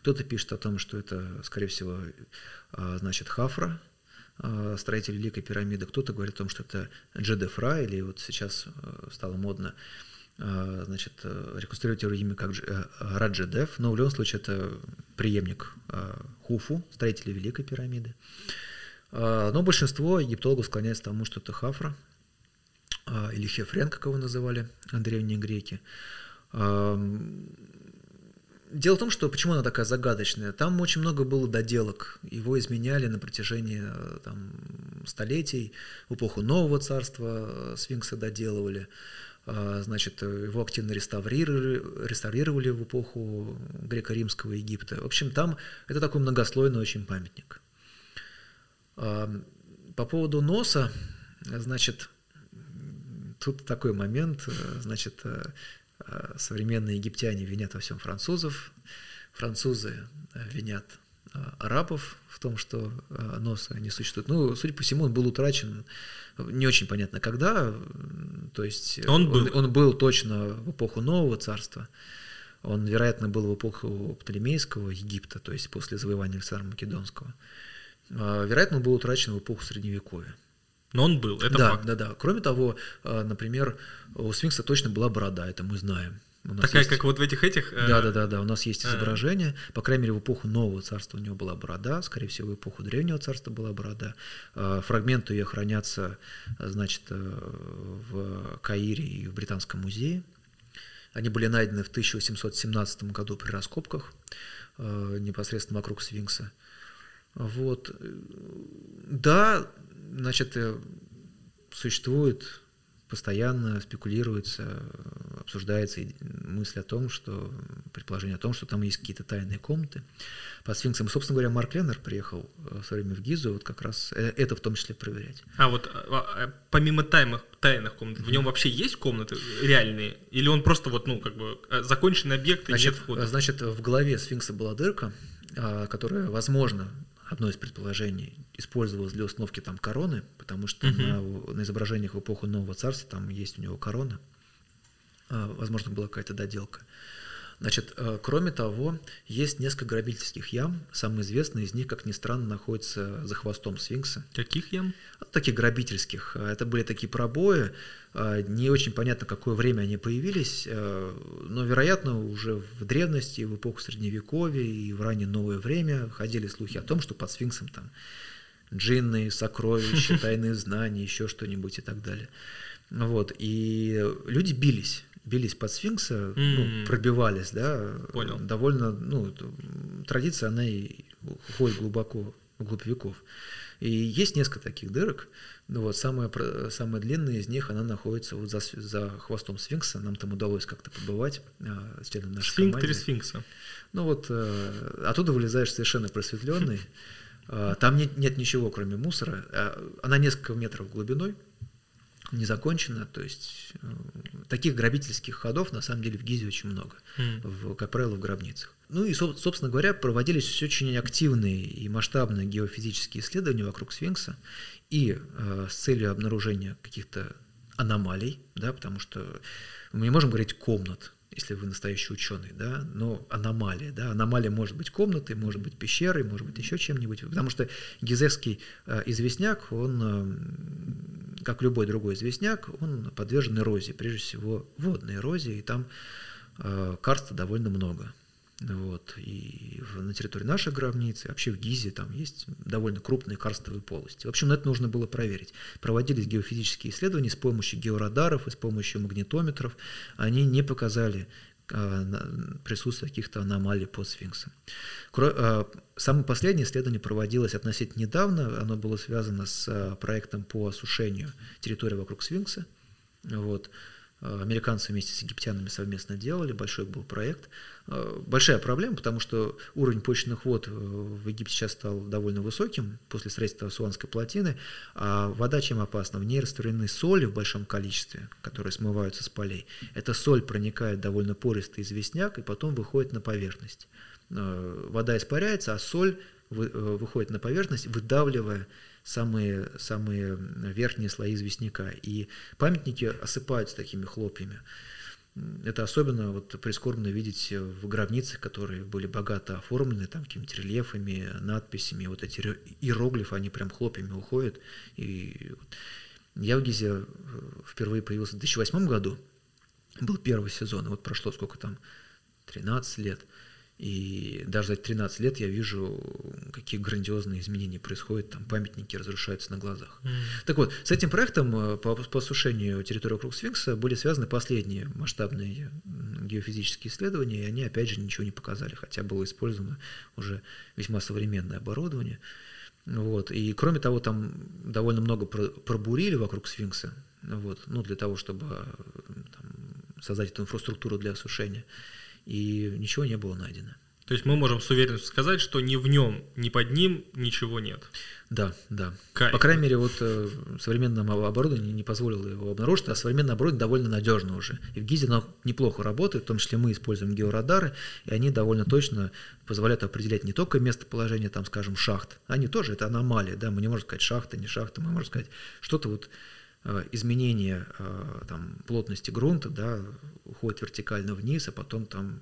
Кто-то пишет о том, что это, скорее всего, э, значит, Хафра, э, строитель Великой пирамиды. Кто-то говорит о том, что это Джедефра, или вот сейчас стало модно значит, э, реконструировать его имя как э, Раджедев, но в любом случае это преемник Хуфу, строителя Великой пирамиды. Но большинство египтологов склоняется к тому, что это Хафра, или Хефрен, как его называли древние греки. Дело в том, что почему она такая загадочная? Там очень много было доделок. Его изменяли на протяжении там, столетий. В эпоху Нового царства сфинкса доделывали. А, значит, его активно реставрировали, реставрировали в эпоху греко-римского Египта. В общем, там это такой многослойный очень памятник. А, по поводу носа, значит, тут такой момент, значит, современные египтяне винят во всем французов, французы винят арабов в том, что носа не существует. Ну, судя по всему, он был утрачен не очень понятно когда, то есть он был, он, он был точно в эпоху Нового Царства, он, вероятно, был в эпоху Птолемейского Египта, то есть после завоевания Александра Македонского. А, вероятно, он был утрачен в эпоху Средневековья. Но он был, это да, факт. Да, да. Кроме того, например, у сфинкса точно была борода, это мы знаем. Такая, есть... как вот в этих этих. Э, да, да, да, да. У нас есть изображение. По крайней мере, в эпоху нового царства у него была борода, скорее всего, в эпоху древнего царства была борода. Э, фрагменты ее хранятся, значит, э, в Каире и в Британском музее. Они были найдены в 1817 году при раскопках непосредственно вокруг Сфинкса. Вот. Да, значит, существует постоянно спекулируется, обсуждается мысль о том, что предположение о том, что там есть какие-то тайные комнаты по сфинксам. собственно говоря, Марк Леннер приехал э, в свое время в Гизу, вот как раз э, это в том числе проверять. А вот а, а, помимо тайных, тайных комнат, mm-hmm. в нем вообще есть комнаты реальные? Или он просто вот, ну, как бы э, законченный объект и значит, нет входа? Значит, в голове сфинкса была дырка, а, которая, возможно, одно из предположений, использовалось для установки там короны, потому что угу. на, на изображениях в эпоху Нового Царства там есть у него корона. А, возможно, была какая-то доделка. Значит, э, кроме того, есть несколько грабительских ям. Самый известный из них, как ни странно, находится за хвостом сфинкса. Каких ям? Таких грабительских. А, это были такие пробои. А, не очень понятно, какое время они появились, э, но, вероятно, уже в древности, в эпоху Средневековья и в раннее новое время ходили слухи о том, что под сфинксом там джинны, сокровища, тайные знания, еще что-нибудь и так далее. Вот. И люди бились бились под сфинкса, mm-hmm. ну, пробивались, да, Понял. довольно, ну, традиция, она и уходит глубоко, вглубь веков. И есть несколько таких дырок, ну вот самая, самая длинная из них, она находится вот за, за хвостом сфинкса, нам там удалось как-то побывать а, с членом нашей Сфинктер команды. сфинкса. Ну вот а, оттуда вылезаешь совершенно просветленный, а, там нет, нет ничего, кроме мусора, а, она несколько метров глубиной, не закончена. То есть э, таких грабительских ходов на самом деле в Гизе очень много, mm. в, как правило, в гробницах. Ну и, собственно говоря, проводились очень активные и масштабные геофизические исследования вокруг сфинкса и э, с целью обнаружения каких-то аномалий, да, потому что мы не можем говорить комнат, если вы настоящий ученый, да, но аномалия, да, аномалия может быть комнатой, может быть пещерой, может быть еще чем-нибудь, потому что гизекский э, известняк, он, э, как любой другой известняк, он подвержен эрозии, прежде всего водной эрозии, и там э, карста довольно много. Вот. И в, на территории нашей гробницы, вообще в Гизе, там есть довольно крупные карстовые полости. В общем, это нужно было проверить. Проводились геофизические исследования с помощью георадаров и с помощью магнитометров. Они не показали присутствия каких-то аномалий под сфинксом. Самое последнее исследование проводилось относительно недавно, оно было связано с проектом по осушению территории вокруг сфинкса. Вот. Э, американцы вместе с египтянами совместно делали, большой был проект. Э, большая проблема, потому что уровень почвенных вод в Египте сейчас стал довольно высоким после строительства Суанской плотины, а вода чем опасна? В ней растворены соли в большом количестве, которые смываются с полей. Эта соль проникает довольно пористый известняк и потом выходит на поверхность. Э, вода испаряется, а соль выходит на поверхность, выдавливая самые, самые верхние слои известняка. И памятники осыпаются такими хлопьями. Это особенно вот прискорбно видеть в гробницах, которые были богато оформлены, там какими-то рельефами, надписями. Вот эти иероглифы, они прям хлопьями уходят. И я в Гизе э, впервые появился в 2008 году. Был первый сезон, и вот прошло сколько там, 13 лет – и даже за 13 лет я вижу, какие грандиозные изменения происходят, там памятники разрушаются на глазах. Mm. Так вот, с этим проектом э, по, по осушению территории вокруг Сфинкса были связаны последние масштабные геофизические исследования, и они, опять же, ничего не показали, хотя было использовано уже весьма современное оборудование. Вот. И кроме того, там довольно много пробурили вокруг сфинкса, вот, ну, для того, чтобы э, там, создать эту инфраструктуру для осушения и ничего не было найдено. То есть мы можем с уверенностью сказать, что ни в нем, ни под ним ничего нет. Да, да. Кайф. По крайней мере, вот э, современное оборудование не позволило его обнаружить, а современное оборудование довольно надежно уже. И в ГИЗе оно неплохо работает, в том числе мы используем георадары, и они довольно точно позволяют определять не только местоположение, там, скажем, шахт, они тоже, это аномалия, да, мы не можем сказать шахта, не шахта, мы можем сказать что-то вот изменение э, там, плотности грунта, да, уходит вертикально вниз, а потом там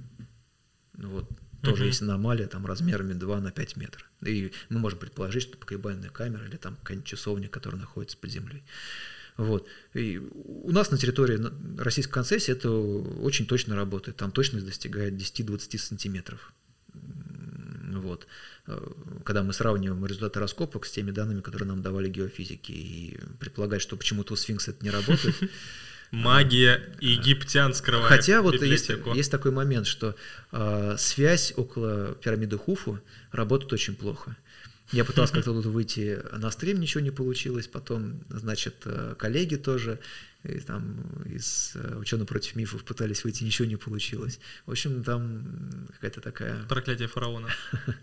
ну, вот, тоже uh-huh. есть аномалия там, размерами 2 на 5 метров. И мы можем предположить, что погребальная камера или там какая-нибудь часовня, которая находится под землей. Вот. И у нас на территории российской концессии это очень точно работает. Там точность достигает 10-20 сантиметров. Вот. Э, когда мы сравниваем результаты раскопок с теми данными, которые нам давали геофизики, и предполагать, что почему-то у сфинкса это не работает. Магия египтян скрывает Хотя вот есть, есть такой момент, что э, связь около пирамиды Хуфу работает очень плохо. Я пытался как-то тут выйти на стрим, ничего не получилось. Потом, значит, э, коллеги тоже и там из э, ученых против мифов пытались выйти, ничего не получилось. В общем, там какая-то такая... Проклятие фараона.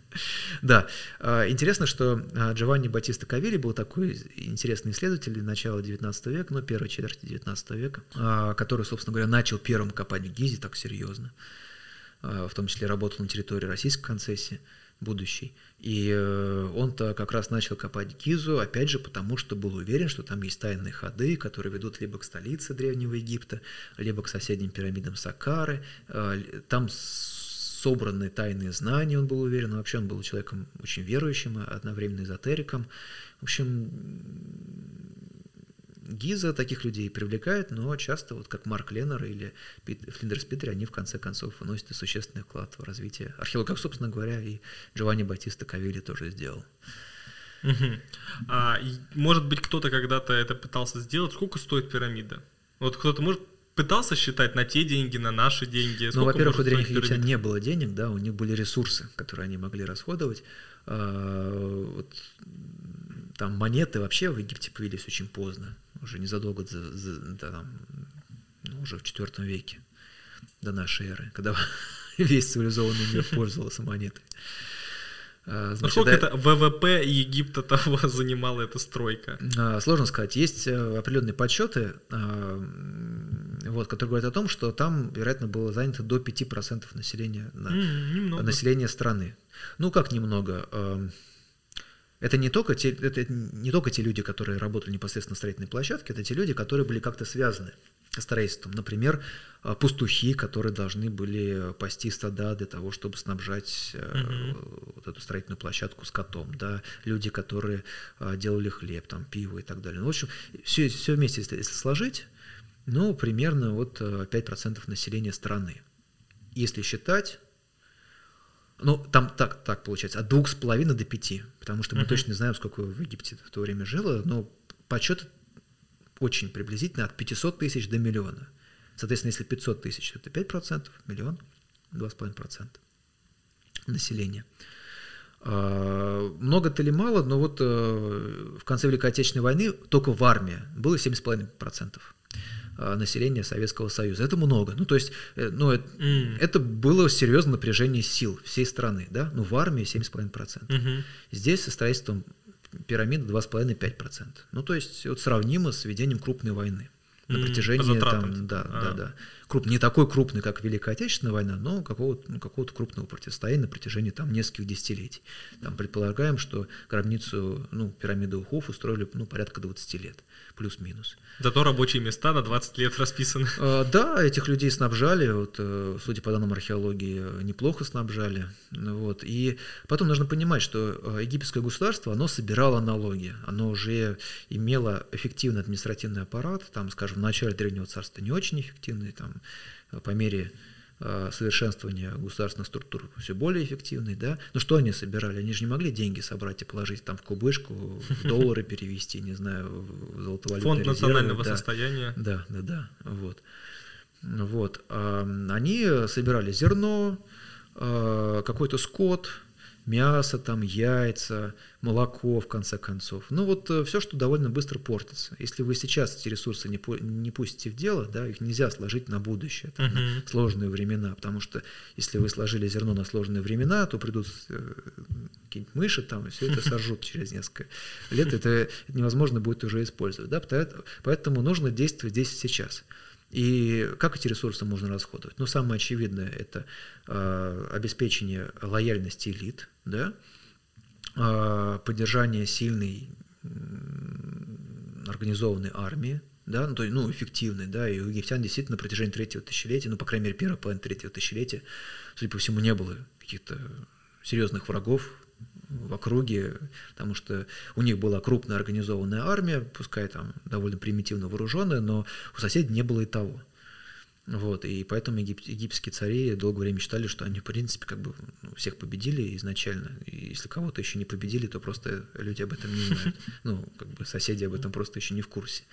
Да. А, интересно, что а, Джованни Батиста Кавили был такой интересный исследователь начала 19 века, ну, первой четверти 19 века, а, который, собственно говоря, начал первым копать в Гизе так серьезно. В том числе работал на территории российской концессии будущий. И э, он-то как раз начал копать Гизу, опять же, потому что был уверен, что там есть тайные ходы, которые ведут либо к столице Древнего Египта, либо к соседним пирамидам Сакары. Э, там собраны тайные знания, он был уверен. Вообще он был человеком очень верующим, одновременно эзотериком. В общем, Гиза таких людей привлекает, но часто, вот как Марк Леннер или Флиндерс Питер, они в конце концов вносят существенный вклад в развитие археологии, как, собственно говоря, и Джованни Батиста Кавили тоже сделал. Угу. А, может быть, кто-то когда-то это пытался сделать. Сколько стоит пирамида? Вот кто-то может пытался считать на те деньги, на наши деньги? ну, во-первых, у древних египтян не было денег, да, у них были ресурсы, которые они могли расходовать. А, вот, там монеты вообще в Египте появились очень поздно уже незадолго за, за, да, там, ну, уже в IV веке до нашей эры, когда весь цивилизованный мир пользовался монетой. А, значит, Насколько да, это ВВП Египта того занимала эта стройка? А, сложно сказать. Есть э, определенные подсчеты, а, вот, которые говорят о том, что там, вероятно, было занято до 5% населения, mm, населения страны. Ну, как немного? Это не только те, это не только те люди, которые работали непосредственно на строительной площадке, это те люди, которые были как-то связаны с строительством. Например, э, пастухи, которые должны были пасти стада для того, чтобы снабжать угу. вот эту строительную площадку скотом. Да? Люди, которые э, делали хлеб, там, пиво и так далее. Ну, в общем, все, все вместе, если, если сложить, ну, примерно вот 5% населения страны. Если считать ну, там так, так получается, от двух с половиной до пяти, потому что мы uh-huh. точно не знаем, сколько в Египте в то время жило, но подсчеты очень приблизительно от 500 тысяч до миллиона. Соответственно, если 500 тысяч, это 5%, миллион, 2,5% населения. А, много-то или мало, но вот э, в конце Великой Отечественной войны только в армии было 7,5% а, населения Советского Союза. Это много. Ну, то есть, э, ну, это, mm. это было серьезное напряжение сил всей страны, да? Ну, в армии 7,5%. Mm-hmm. Здесь со строительством пирамиды 2,5-5%. Ну, то есть, вот сравнимо с ведением крупной войны на протяжении там, да, а. да, да, круп, не такой крупный, как Великая Отечественная война, но какого-то ну, какого крупного противостояния на протяжении там нескольких десятилетий. Там предполагаем, что гробницу, ну, пирамиду Хуф устроили ну, порядка 20 лет, плюс-минус. Зато рабочие места на 20 лет расписаны. А, да, этих людей снабжали, вот, э, судя по данным археологии, неплохо снабжали. Вот. И потом нужно понимать, что э, египетское государство, оно собирало налоги, оно уже имело эффективный административный аппарат, там, скажем, в начале Древнего Царства не очень эффективный, там, по мере Э, совершенствования государственных структур все более эффективный, да. Но что они собирали? Они же не могли деньги собрать и положить там в кубышку, в доллары перевести, не знаю, в золотовалютные Фонд резервы. национального да. состояния. Да, да, да, вот. Вот. Они собирали зерно, э, какой-то скот, мясо, там, яйца, молоко, в конце концов. Ну вот э, все, что довольно быстро портится. Если вы сейчас эти ресурсы не, не пустите в дело, да, их нельзя сложить на будущее, там, uh-huh. на сложные времена, потому что если вы сложили зерно на сложные времена, то придут э, какие-нибудь мыши там, и все это сожрут через несколько лет, это невозможно будет уже использовать. Да, поэтому нужно действовать здесь и сейчас. И как эти ресурсы можно расходовать? Ну, самое очевидное – это э, обеспечение лояльности элит, да? э, поддержание сильной организованной армии, да, ну, то ну, эффективной, да, и у египтян действительно на протяжении третьего тысячелетия, ну, по крайней мере, первой половины третьего тысячелетия, судя по всему, не было каких-то серьезных врагов, в округе, потому что у них была крупная организованная армия, пускай там довольно примитивно вооруженная, но у соседей не было и того. Вот, и поэтому егип, египетские цари долгое время считали, что они, в принципе, как бы ну, всех победили изначально. И если кого-то еще не победили, то просто люди об этом не знают. Ну, как бы соседи об этом просто еще не в курсе.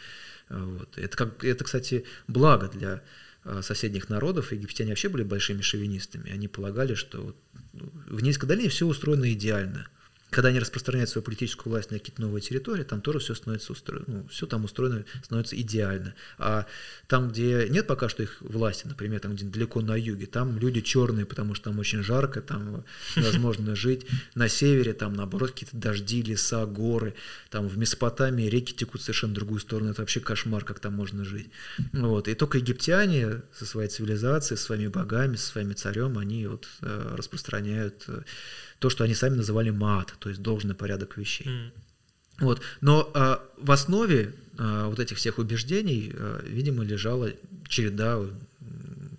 Вот. Это, как, это, кстати, благо для а, соседних народов. Египтяне вообще были большими шовинистами. Они полагали, что в Низкой долине все устроено идеально – когда они распространяют свою политическую власть на какие-то новые территории, там тоже все становится устроено, ну, все там устроено становится идеально. А там, где нет пока что их власти, например, там где далеко на юге, там люди черные, потому что там очень жарко, там невозможно жить. На севере там наоборот какие-то дожди, леса, горы. Там в Месопотамии реки текут совершенно в другую сторону. Это вообще кошмар, как там можно жить. Вот. И только египтяне со своей цивилизацией, со своими богами, со своими царем, они вот э, распространяют э, то, что они сами называли мат, то есть должный порядок вещей. Mm. Вот. Но а, в основе а, вот этих всех убеждений, а, видимо, лежала череда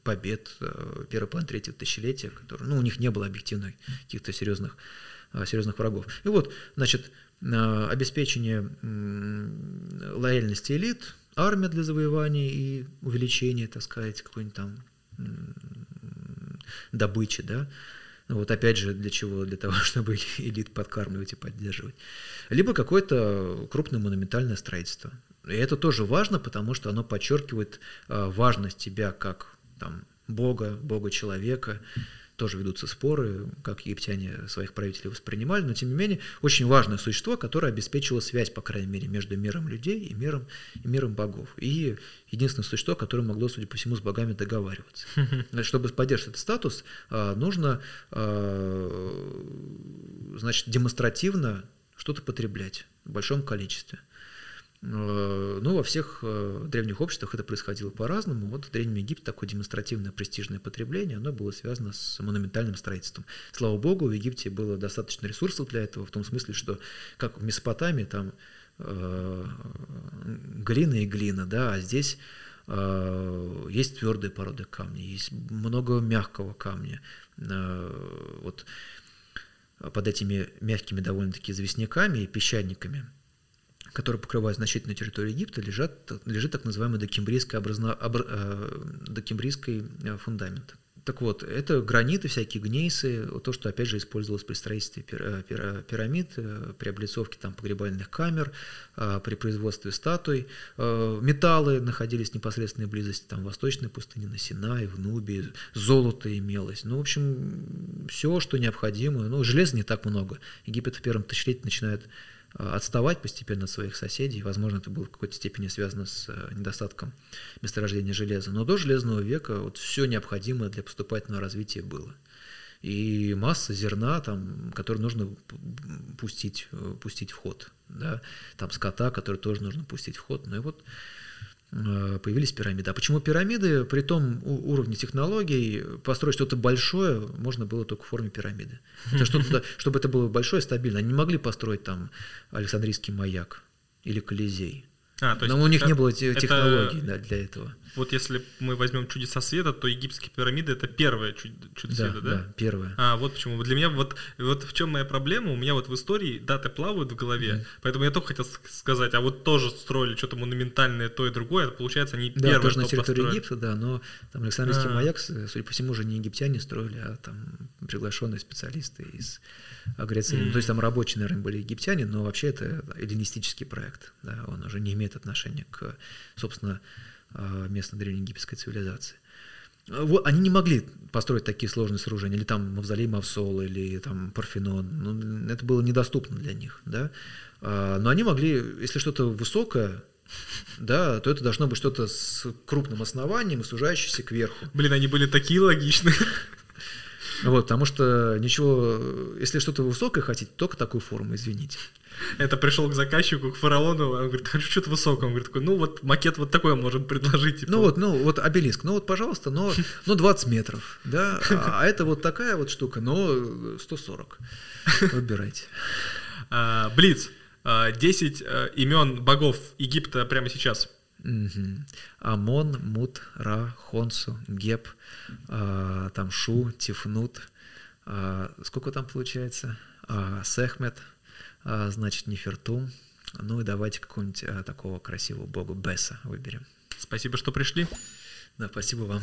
побед а, первой половины третьего тысячелетия, которые, ну, у них не было объективно каких-то серьезных, а, серьезных врагов. И вот, значит, а, обеспечение а, лояльности элит, армия для завоевания и увеличения, так сказать, какой-нибудь там добычи, да, вот опять же, для чего? Для того, чтобы элит подкармливать и поддерживать. Либо какое-то крупное монументальное строительство. И это тоже важно, потому что оно подчеркивает а, важность тебя как там, Бога, Бога-человека, тоже ведутся споры, как египтяне своих правителей воспринимали, но тем не менее очень важное существо, которое обеспечило связь, по крайней мере, между миром людей и миром, и миром богов. И единственное существо, которое могло, судя по всему, с богами договариваться. Чтобы поддержать этот статус, а, нужно а, значит, демонстративно что-то потреблять в большом количестве. Э, ну, во всех э, древних обществах это происходило по-разному. Вот в Древнем Египте такое демонстративное престижное потребление, оно было связано с монументальным строительством. Слава богу, в Египте было достаточно ресурсов для этого, в том смысле, что как в Месопотамии там э, глина и глина, да, а здесь э, есть твердые породы камня, есть много мягкого камня. Э, вот под этими мягкими довольно-таки известняками и песчаниками – которые покрывают значительную территорию Египта, лежат, лежит так называемый докембрийский, образно, обр, э, докембрийский э, фундамент. Так вот, это граниты, всякие гнейсы, то, что, опять же, использовалось при строительстве пирамид, при облицовке там погребальных камер, при производстве статуй. Металлы находились в непосредственной близости, там, в Восточной пустыне, на Синае, в Нубе, золото имелось. Ну, в общем, все, что необходимо. Ну, железа не так много. Египет в первом тысячелетии начинает Э, отставать постепенно от своих соседей. Возможно, это было в какой-то степени связано с э, недостатком месторождения железа. Но до Железного века вот все необходимое для поступательного развития было. И масса зерна, там, которое нужно пустить, э, пустить в ход. Да? Там скота, который тоже нужно пустить в ход. Ну и вот Э, появились пирамиды. А почему пирамиды? При том уровне технологий построить что-то большое можно было только в форме пирамиды. Это что-то, чтобы это было большое, стабильно. Они не могли построить там Александрийский маяк или Колизей. А, то есть Но у них это, не было технологий это, для этого. Вот если мы возьмем чудеса света, то египетские пирамиды это первое чудо, чудо да, света, да? Да, первое. А, вот почему. Для меня вот, вот в чем моя проблема. У меня вот в истории даты плавают в голове, mm-hmm. поэтому я только хотел сказать, а вот тоже строили что-то монументальное, то и другое, получается, они да, первые, тоже на территории построили. Египта, да, но там Александрийский А-а-а. маяк, судя по всему, уже не египтяне строили, а там приглашенные специалисты из Греции. Mm-hmm. Ну, то есть там рабочие, наверное, были египтяне, но вообще это эллинистический проект, да, он уже не имеет отношения к, собственно, а, местной древнеегипетской цивилизации. Вот, они не могли построить такие сложные сооружения, или там мавзолей Мавсол, или там Парфенон. Ну, это было недоступно для них. Да? А, но они могли, если что-то высокое, да, то это должно быть что-то с крупным основанием и сужающееся кверху. Блин, они были такие логичные. Вот, потому что ничего, если что-то высокое хотите, только такую форму, извините. Это пришел к заказчику, к фараону, он говорит, хочу что-то высокое. Он говорит, такой, ну вот макет вот такой можем предложить. Типа. Ну вот, ну вот обелиск, ну вот, пожалуйста, но, но 20 метров, да, а это вот такая вот штука, но 140. Выбирайте. А, Блиц, 10 э, имен богов Египта прямо сейчас. Угу. Амон, Мут, Ра, Хонсу, Геб, а, там Шу, Тифнут. А, сколько там получается? А, Сехмет, а, значит, Нефертум. Ну и давайте какого-нибудь а, такого красивого бога Беса выберем. Спасибо, что пришли. Да, спасибо вам.